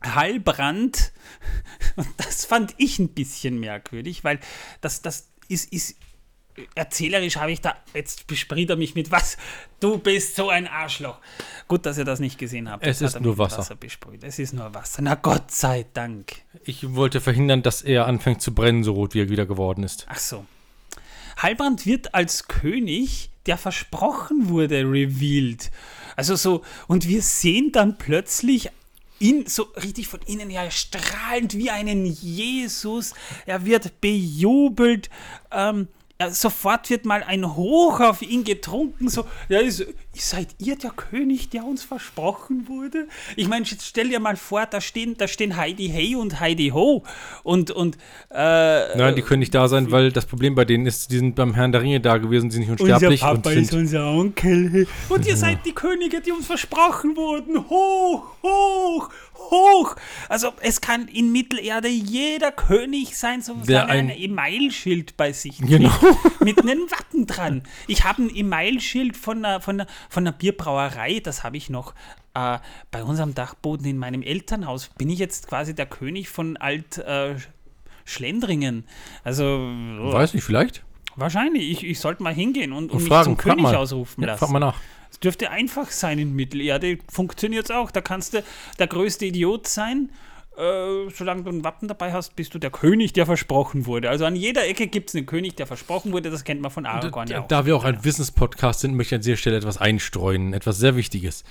Heilbrand, und das fand ich ein bisschen merkwürdig, weil das, das ist, ist erzählerisch habe ich da, jetzt bespricht er mich mit was, du bist so ein Arschloch. Gut, dass ihr das nicht gesehen habt. Es ist nur Wasser. besprüht. Es ist nur Wasser. Na Gott sei Dank. Ich wollte verhindern, dass er anfängt zu brennen, so rot wie er wieder geworden ist. Ach so. Halbrand wird als König, der versprochen wurde, revealed. Also so, und wir sehen dann plötzlich ihn so richtig von innen her strahlend wie einen Jesus. Er wird bejubelt. Ähm, sofort wird mal ein Hoch auf ihn getrunken. So, ja, ist, seid ihr der König, der uns versprochen wurde? Ich meine, jetzt stell dir mal vor, da stehen, da stehen Heidi Hey und Heidi Ho. Und, und äh, Nein, die können nicht da sein, weil das Problem bei denen ist, die sind beim Herrn der Ringe da gewesen, sind nicht unsterblich unser und Papa ist sind, unser Onkel. Und ihr seid die Könige, die uns versprochen wurden. Hoch, hoch, hoch. Also es kann in Mittelerde jeder König sein, so Der ein ein- Emailschild bei sich Genau. mit einem Wappen dran. Ich habe ein Emailschild von einer, von einer, von einer Bierbrauerei, das habe ich noch äh, bei unserem Dachboden in meinem Elternhaus. Bin ich jetzt quasi der König von Alt äh, Schlendringen? Also weiß nicht, vielleicht? Wahrscheinlich. Ich, ich sollte mal hingehen und, und Und mich fragen, zum frag König mal. ausrufen Ja, lassen. frag mal nach. Es dürfte einfach sein in Mittelerde. Funktioniert es auch. Da kannst du der größte Idiot sein. Äh, solange du ein Wappen dabei hast, bist du der König, der versprochen wurde. Also an jeder Ecke gibt es einen König, der versprochen wurde. Das kennt man von Aragorn ja Da, auch. da wir auch ein Wissenspodcast sind, möchte ich an dieser Stelle etwas einstreuen, etwas sehr Wichtiges.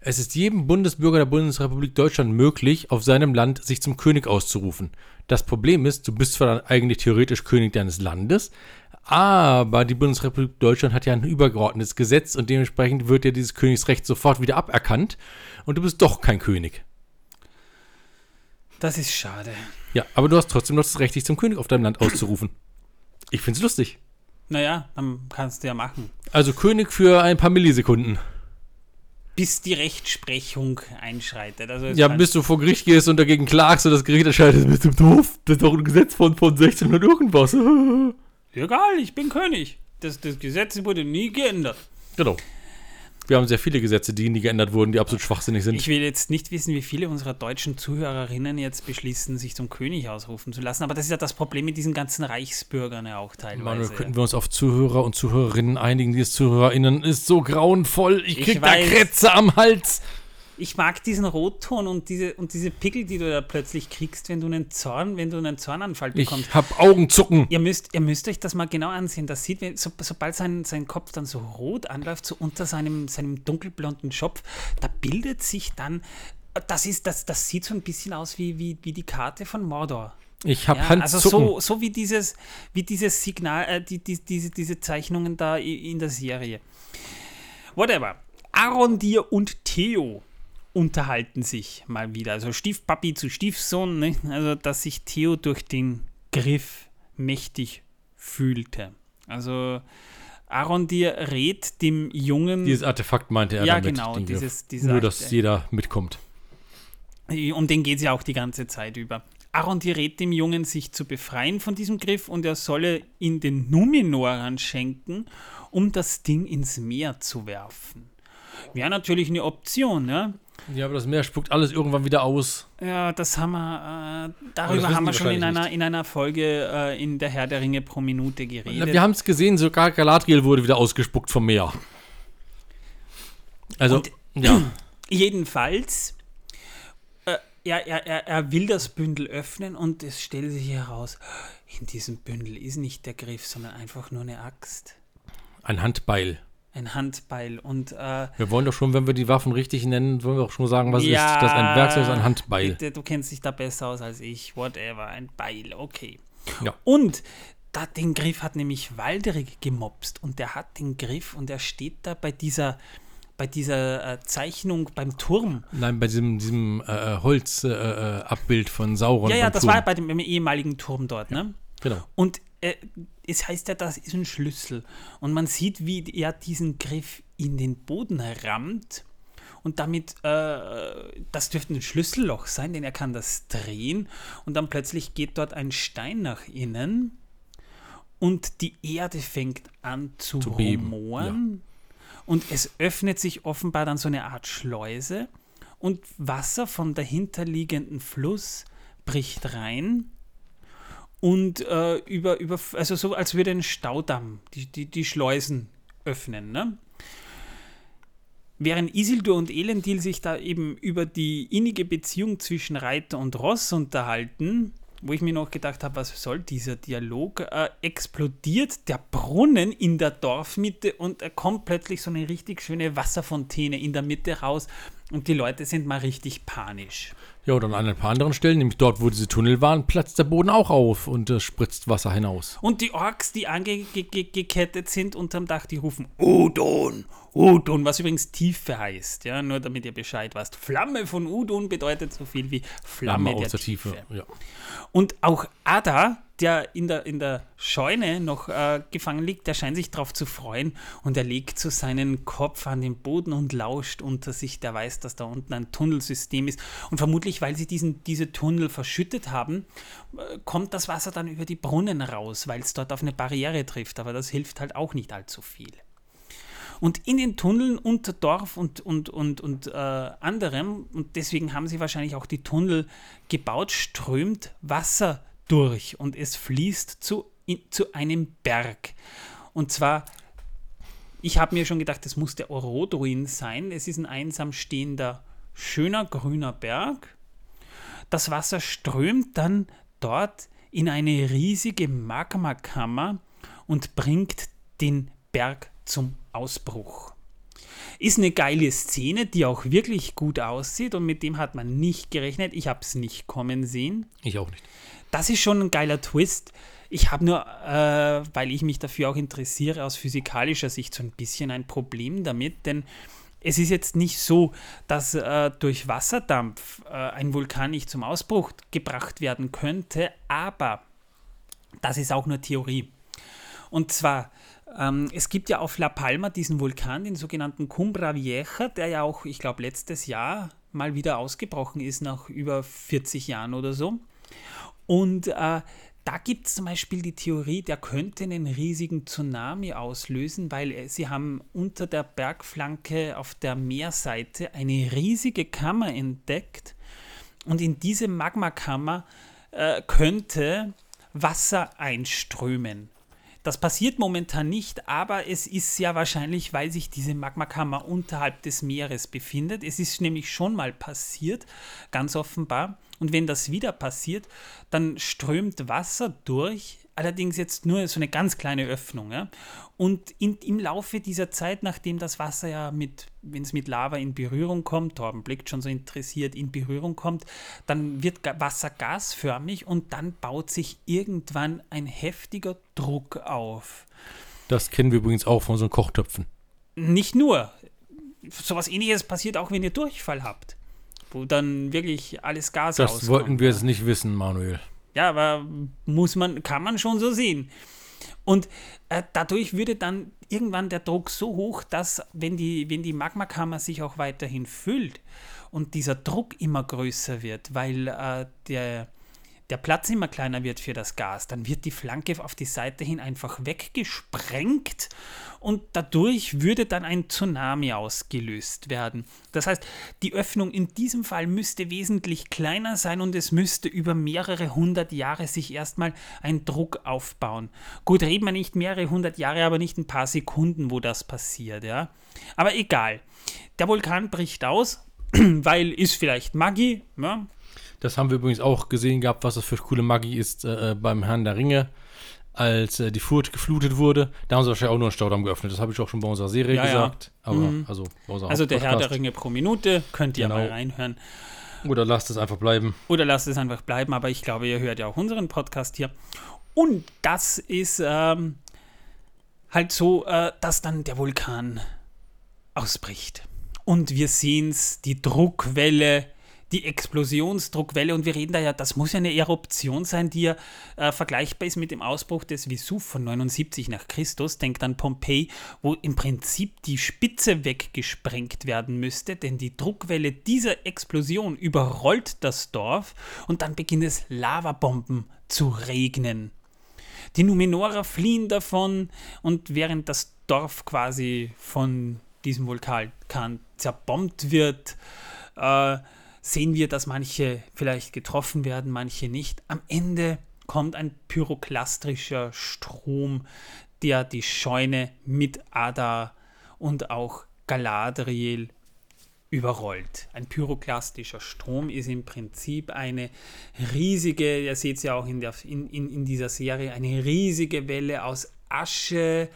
Es ist jedem Bundesbürger der Bundesrepublik Deutschland möglich, auf seinem Land sich zum König auszurufen. Das Problem ist, du bist zwar dann eigentlich theoretisch König deines Landes, aber die Bundesrepublik Deutschland hat ja ein übergeordnetes Gesetz und dementsprechend wird dir dieses Königsrecht sofort wieder aberkannt und du bist doch kein König. Das ist schade. Ja, aber du hast trotzdem noch das Recht, dich zum König auf deinem Land auszurufen. Ich find's lustig. Naja, dann kannst du ja machen. Also König für ein paar Millisekunden. Bis die Rechtsprechung einschreitet. Also Ja, bis du vor Gericht gehst und dagegen klagst und das Gericht entscheidet, bist du doof. Das ist doch ein Gesetz von, von 1600 irgendwas. Egal, ich bin König. Das, das Gesetz wurde nie geändert. genau. Wir haben sehr viele Gesetze, die nie geändert wurden, die absolut schwachsinnig sind. Ich will jetzt nicht wissen, wie viele unserer deutschen Zuhörerinnen jetzt beschließen, sich zum König ausrufen zu lassen. Aber das ist ja das Problem mit diesen ganzen Reichsbürgern ja auch teilweise. Manuel, könnten wir uns auf Zuhörer und Zuhörerinnen einigen? Dieses ZuhörerInnen ist so grauenvoll. Ich Ich krieg da weiß. Krätze am Hals. Ich mag diesen Rotton und diese, und diese Pickel, die du da plötzlich kriegst, wenn du einen Zorn, wenn du einen Zornanfall Ich bekommst. hab Augenzucken. Ihr müsst, ihr müsst euch das mal genau ansehen. Das sieht, wenn, so, sobald sein, sein Kopf dann so rot anläuft, so unter seinem, seinem dunkelblonden Schopf, da bildet sich dann, das ist, das, das sieht so ein bisschen aus wie, wie, wie die Karte von Mordor. Ich hab Ja, also Handzucken. so, so wie dieses, wie dieses Signal, äh, die, die, diese, diese Zeichnungen da in der Serie. Whatever. Arondir und Theo unterhalten sich mal wieder. Also Stiefpapi zu Stiefsohn, ne? also dass sich Theo durch den Griff mächtig fühlte. Also Arondir rät dem Jungen. Dieses Artefakt meinte er Ja, damit. genau, dieses- dieser Nur, dass jeder mitkommt. Um den geht es ja auch die ganze Zeit über. Arondir rät dem Jungen, sich zu befreien von diesem Griff und er solle ihn den Numenorern schenken, um das Ding ins Meer zu werfen. Wäre natürlich eine Option, ne? Ja, aber das Meer spuckt alles irgendwann wieder aus. Ja, das haben wir, äh, darüber haben wir schon in einer, in einer Folge äh, in der Herr der Ringe pro Minute geredet. Wir haben es gesehen, sogar Galadriel wurde wieder ausgespuckt vom Meer. Also, Und- ja. Jedenfalls, äh, er, er, er, er will das Bündel öffnen und es stellt sich heraus, in diesem Bündel ist nicht der Griff, sondern einfach nur eine Axt, Ein Handbeil. Ein Handbeil. Und äh, Wir wollen doch schon, wenn wir die Waffen richtig nennen, wollen wir auch schon sagen, was ja, ist. Das ein Werkzeug, ist ein Handbeil. Bitte, du kennst dich da besser aus als ich. Whatever, ein Beil, okay. Ja. Und da, den Griff hat nämlich Walderig gemobst und der hat den Griff und er steht da bei dieser, bei dieser äh, Zeichnung beim Turm. Nein, bei diesem, diesem äh, Holzabbild äh, äh, Abbild von Sauron. ja, ja, das Turm. war bei dem, ehemaligen Turm dort, ne? Genau. Und äh, es heißt ja, das ist ein Schlüssel. Und man sieht, wie er diesen Griff in den Boden rammt. Und damit, äh, das dürfte ein Schlüsselloch sein, denn er kann das drehen. Und dann plötzlich geht dort ein Stein nach innen. Und die Erde fängt an zu, Zu rumoren. Und es öffnet sich offenbar dann so eine Art Schleuse. Und Wasser vom dahinterliegenden Fluss bricht rein und äh, über, über, also so als würde ein Staudamm die, die, die Schleusen öffnen. Ne? Während Isildur und Elendil sich da eben über die innige Beziehung zwischen Reiter und Ross unterhalten, wo ich mir noch gedacht habe, was soll dieser Dialog, äh, explodiert der Brunnen in der Dorfmitte und er kommt plötzlich so eine richtig schöne Wasserfontäne in der Mitte raus und die Leute sind mal richtig panisch. Ja, und an ein paar anderen Stellen, nämlich dort, wo diese Tunnel waren, platzt der Boden auch auf und äh, spritzt Wasser hinaus. Und die Orks, die angekettet sind unterm Dach, die rufen Udon, Udon, was übrigens Tiefe heißt, ja, nur damit ihr Bescheid wisst. Flamme von Udon bedeutet so viel wie Flamme, Flamme der aus der Tiefe. Tiefe. Ja. Und auch Ada, der in der, in der Scheune noch äh, gefangen liegt, der scheint sich darauf zu freuen und er legt so seinen Kopf an den Boden und lauscht unter sich. Der weiß, dass da unten ein Tunnelsystem ist. Und vermutlich, weil sie diesen, diese Tunnel verschüttet haben, äh, kommt das Wasser dann über die Brunnen raus, weil es dort auf eine Barriere trifft. Aber das hilft halt auch nicht allzu viel. Und in den Tunneln unter Dorf und, und, und, und äh, anderem, und deswegen haben sie wahrscheinlich auch die Tunnel gebaut, strömt Wasser durch und es fließt zu, in, zu einem Berg. Und zwar, ich habe mir schon gedacht, das muss der Orodruin sein. Es ist ein einsam stehender, schöner grüner Berg. Das Wasser strömt dann dort in eine riesige Magmakammer und bringt den Berg zum Ausbruch. Ist eine geile Szene, die auch wirklich gut aussieht und mit dem hat man nicht gerechnet. Ich habe es nicht kommen sehen. Ich auch nicht. Das ist schon ein geiler Twist. Ich habe nur, äh, weil ich mich dafür auch interessiere, aus physikalischer Sicht so ein bisschen ein Problem damit, denn es ist jetzt nicht so, dass äh, durch Wasserdampf äh, ein Vulkan nicht zum Ausbruch gebracht werden könnte, aber das ist auch nur Theorie. Und zwar, ähm, es gibt ja auf La Palma diesen Vulkan, den sogenannten Cumbra Vieja, der ja auch, ich glaube, letztes Jahr mal wieder ausgebrochen ist, nach über 40 Jahren oder so. Und äh, da gibt es zum Beispiel die Theorie, der könnte einen riesigen Tsunami auslösen, weil äh, sie haben unter der Bergflanke auf der Meerseite eine riesige Kammer entdeckt. Und in diese Magmakammer äh, könnte Wasser einströmen. Das passiert momentan nicht, aber es ist ja wahrscheinlich, weil sich diese Magmakammer unterhalb des Meeres befindet. Es ist nämlich schon mal passiert, ganz offenbar. Und wenn das wieder passiert, dann strömt Wasser durch, allerdings jetzt nur so eine ganz kleine Öffnung. Ja? Und in, im Laufe dieser Zeit, nachdem das Wasser ja mit, wenn es mit Lava in Berührung kommt, Torben blickt schon so interessiert, in Berührung kommt, dann wird Wasser gasförmig und dann baut sich irgendwann ein heftiger Druck auf. Das kennen wir übrigens auch von unseren Kochtöpfen. Nicht nur. Sowas ähnliches passiert auch, wenn ihr Durchfall habt. Wo dann wirklich alles Gas Das rauskommt. wollten wir jetzt nicht wissen, Manuel. Ja, aber muss man, kann man schon so sehen. Und äh, dadurch würde dann irgendwann der Druck so hoch, dass wenn die, wenn die Magmakammer sich auch weiterhin füllt und dieser Druck immer größer wird, weil äh, der, der Platz immer kleiner wird für das Gas, dann wird die Flanke auf die Seite hin einfach weggesprengt und dadurch würde dann ein Tsunami ausgelöst werden. Das heißt, die Öffnung in diesem Fall müsste wesentlich kleiner sein und es müsste über mehrere hundert Jahre sich erstmal ein Druck aufbauen. Gut, reden wir nicht mehrere hundert Jahre, aber nicht ein paar Sekunden, wo das passiert, ja. Aber egal. Der Vulkan bricht aus, weil ist vielleicht Magie, ja, das haben wir übrigens auch gesehen gehabt, was das für coole Magie ist äh, äh, beim Herrn der Ringe, als äh, die Furt geflutet wurde. Da haben sie wahrscheinlich auch nur einen Staudamm geöffnet. Das habe ich auch schon bei unserer Serie Ja, ja. gesagt. Aber, Mhm. also, also der Herr der. Ringe pro Minute, könnt ihr Genau. mal reinhören. Oder lasst es einfach bleiben. Oder lasst es einfach bleiben, aber ich glaube, ihr hört ja auch unseren Podcast hier. Und das ist ähm, halt so, äh, dass dann der Vulkan ausbricht. Und wir sehen es, die Druckwelle, die Explosionsdruckwelle. Und wir reden da ja, das muss ja eine Eruption sein, die ja äh, vergleichbar ist mit dem Ausbruch des Vesuv von 79 nach Christus. Denkt an Pompeji, wo im Prinzip die Spitze weggesprengt werden müsste, denn die Druckwelle dieser Explosion überrollt das Dorf und dann beginnt es Lavabomben zu regnen. Die Numenorer fliehen davon und während das Dorf quasi von diesem Vulkan zerbombt wird, äh, sehen wir, dass manche vielleicht getroffen werden, manche nicht. Am Ende kommt ein pyroklastrischer Strom, der die Scheune mit Ada und auch Galadriel überrollt. Ein pyroklastischer Strom ist im Prinzip eine riesige, ihr seht es ja auch in, der, in, in, in dieser Serie, eine riesige Welle aus Asche,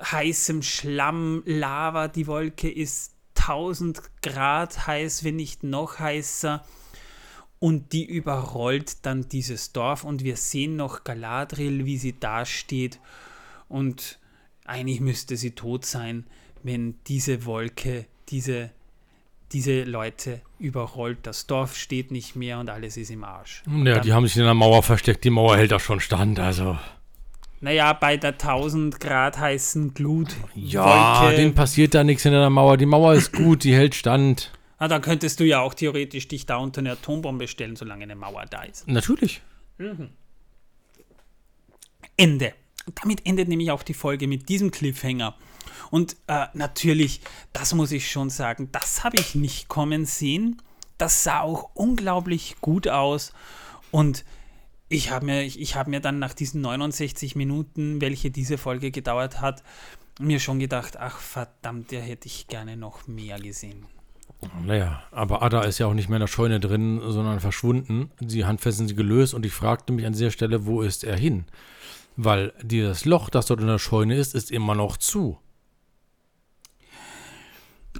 heißem Schlamm, Lava. Die Wolke ist 1000 Grad heiß, wenn nicht noch heißer. Und die überrollt dann dieses Dorf und wir sehen noch Galadriel, wie sie dasteht. Und eigentlich müsste sie tot sein, wenn diese Wolke, diese, diese Leute überrollt. Das Dorf steht nicht mehr und alles ist im Arsch. Ja, Dann- die haben sich in der Mauer versteckt. Die Mauer hält da schon stand. Also. Naja, bei der 1000 Grad heißen Glut. Ja, denen passiert da nichts hinter der Mauer. Die Mauer ist gut, die hält stand. Ah, da könntest du ja auch theoretisch dich da unter eine Atombombe stellen, solange eine Mauer da ist. Natürlich. Ende. Und damit endet nämlich auch die Folge mit diesem Cliffhanger. Und äh, natürlich, das muss ich schon sagen, das habe ich nicht kommen sehen. Das sah auch unglaublich gut aus. Und ich habe mir, ich, ich hab mir dann nach diesen 69 Minuten, welche diese Folge gedauert hat, mir schon gedacht, ach verdammt, da hätte ich gerne noch mehr gesehen. Naja, aber Ada ist ja auch nicht mehr in der Scheune drin, sondern verschwunden. Die Handfesseln sind gelöst und ich fragte mich an dieser Stelle, wo ist er hin? Weil dieses Loch, das dort in der Scheune ist, ist immer noch zu.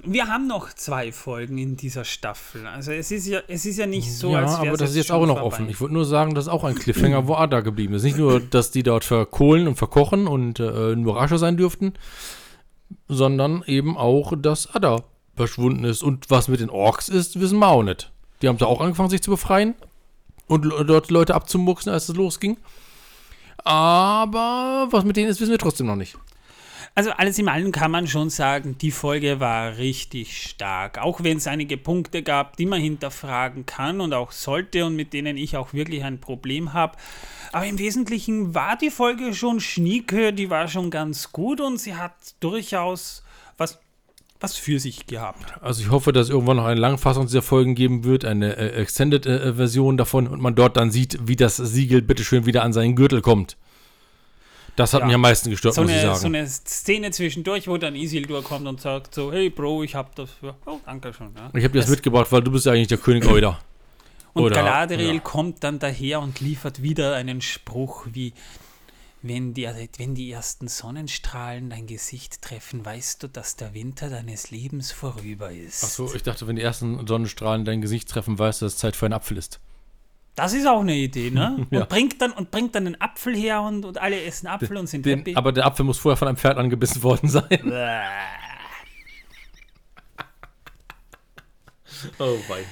Wir haben noch zwei Folgen in dieser Staffel. Also es ist ja, es ist ja nicht so, ja, als wäre aber das ist jetzt auch noch vorbei. offen. Ich wollte nur sagen, das ist auch ein Cliffhanger, wo Ada geblieben ist. Nicht nur, dass die dort verkohlen und verkochen und äh, nur Asche sein dürften, sondern eben auch, dass Ada verschwunden ist. Und was mit den Orks ist, wissen wir auch nicht. Die haben da auch angefangen, sich zu befreien und dort Leute abzumuxen, als es losging. Aber was mit denen ist, wissen wir trotzdem noch nicht. Also alles in allem kann man schon sagen, die Folge war richtig stark. Auch wenn es einige Punkte gab, die man hinterfragen kann und auch sollte und mit denen ich auch wirklich ein Problem habe. Aber im Wesentlichen war die Folge schon schnieke, die war schon ganz gut und sie hat durchaus was, was für sich gehabt. Also ich hoffe, dass es irgendwann noch eine Langfassung dieser Folgen geben wird, eine äh, Extended-Version davon und man dort dann sieht, wie das Siegel bitteschön wieder an seinen Gürtel kommt. Das hat Ja. mich am meisten gestört, So muss ich eine, sagen. so eine Szene zwischendurch, wo dann Isildur kommt und sagt so, hey Bro, ich hab das für... Oh, danke schon. Ja. ich habe dir das mitgebracht, weil du bist ja eigentlich der König Euler. Und Oder- Galadriel ja. kommt dann daher und liefert wieder einen Spruch wie, wenn die, wenn die ersten Sonnenstrahlen dein Gesicht treffen, weißt du, dass der Winter deines Lebens vorüber ist. Achso, ich dachte, wenn die ersten Sonnenstrahlen dein Gesicht treffen, weißt du, dass es Zeit für einen Apfel ist. Das ist auch eine Idee, ne? Ja. Und, bringt dann, und bringt dann einen Apfel her und, und alle essen Apfel und sind Den, happy. aber der Apfel muss vorher von einem Pferd angebissen worden sein. Oh wei.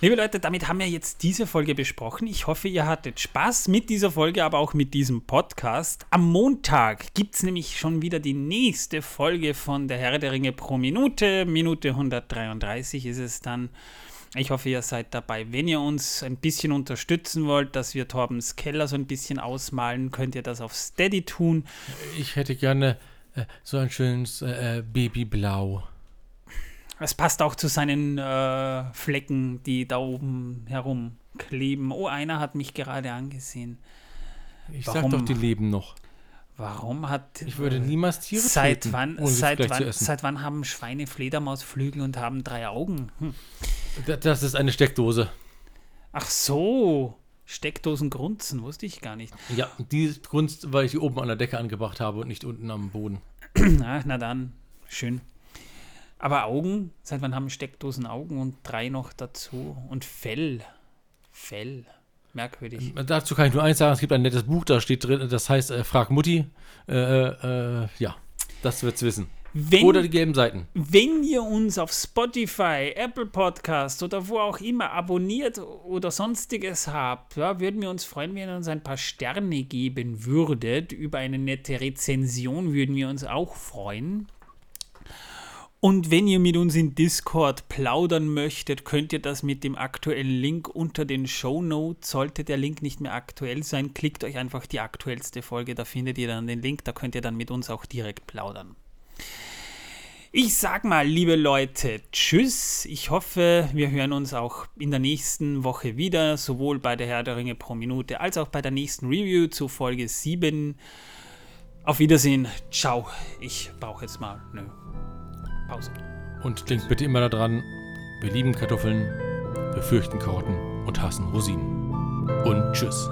Liebe Leute, damit haben wir jetzt diese Folge besprochen. Ich hoffe, ihr hattet Spaß mit dieser Folge, aber auch mit diesem Podcast. Am Montag gibt es nämlich schon wieder die nächste Folge von Der Herr der Ringe pro Minute. Minute 133 ist es dann. Ich hoffe, ihr seid dabei. Wenn ihr uns ein bisschen unterstützen wollt, dass wir Torbens Keller so ein bisschen ausmalen, könnt ihr das auf Steady tun. Ich hätte gerne äh, so ein schönes äh, Babyblau. Es passt auch zu seinen äh, Flecken, die da oben herumkleben. Oh, einer hat mich gerade angesehen. Ich Warum? sag doch, die leben noch. Warum hat. Ich würde niemals Tiere Seit töten, wann, seit, wann, seit wann haben Schweine Fledermausflügel und haben drei Augen? Hm. Da- Das ist eine Steckdose. Ach so, Steckdosen grunzen, wusste ich gar nicht. Ja, die Kunst, weil ich die oben an der Decke angebracht habe und nicht unten am Boden. Ach, na dann, schön. Aber Augen, seit wann haben Steckdosen Augen und drei noch dazu? Und Fell. Fell. Merkwürdig. Dazu kann ich nur eins sagen: Es gibt ein nettes Buch, da steht drin, das heißt äh, Frag Mutti. Äh, äh, ja, das wird's wissen. Wenn, Oder die gelben Seiten. wenn ihr uns auf Spotify, Apple Podcast oder wo auch immer abonniert oder sonstiges habt, ja, würden wir uns freuen, wenn ihr uns ein paar Sterne geben würdet. Über eine nette Rezension würden wir uns auch freuen. Und wenn ihr mit uns in Discord plaudern möchtet, könnt ihr das mit dem aktuellen Link unter den Show Notes. Sollte der Link nicht mehr aktuell sein, klickt euch einfach die aktuellste Folge, da findet ihr dann den Link, da könnt ihr dann mit uns auch direkt plaudern. Ich sag mal, liebe Leute, tschüss. Ich hoffe, wir hören uns auch in der nächsten Woche wieder, sowohl bei der Herr der Ringe pro Minute als auch bei der nächsten Review zu Folge 7. Auf Wiedersehen. Ciao. Ich brauche jetzt mal eine Pause. Und denkt bitte immer daran: Wir lieben Kartoffeln, wir fürchten Karotten und hassen Rosinen. Und tschüss.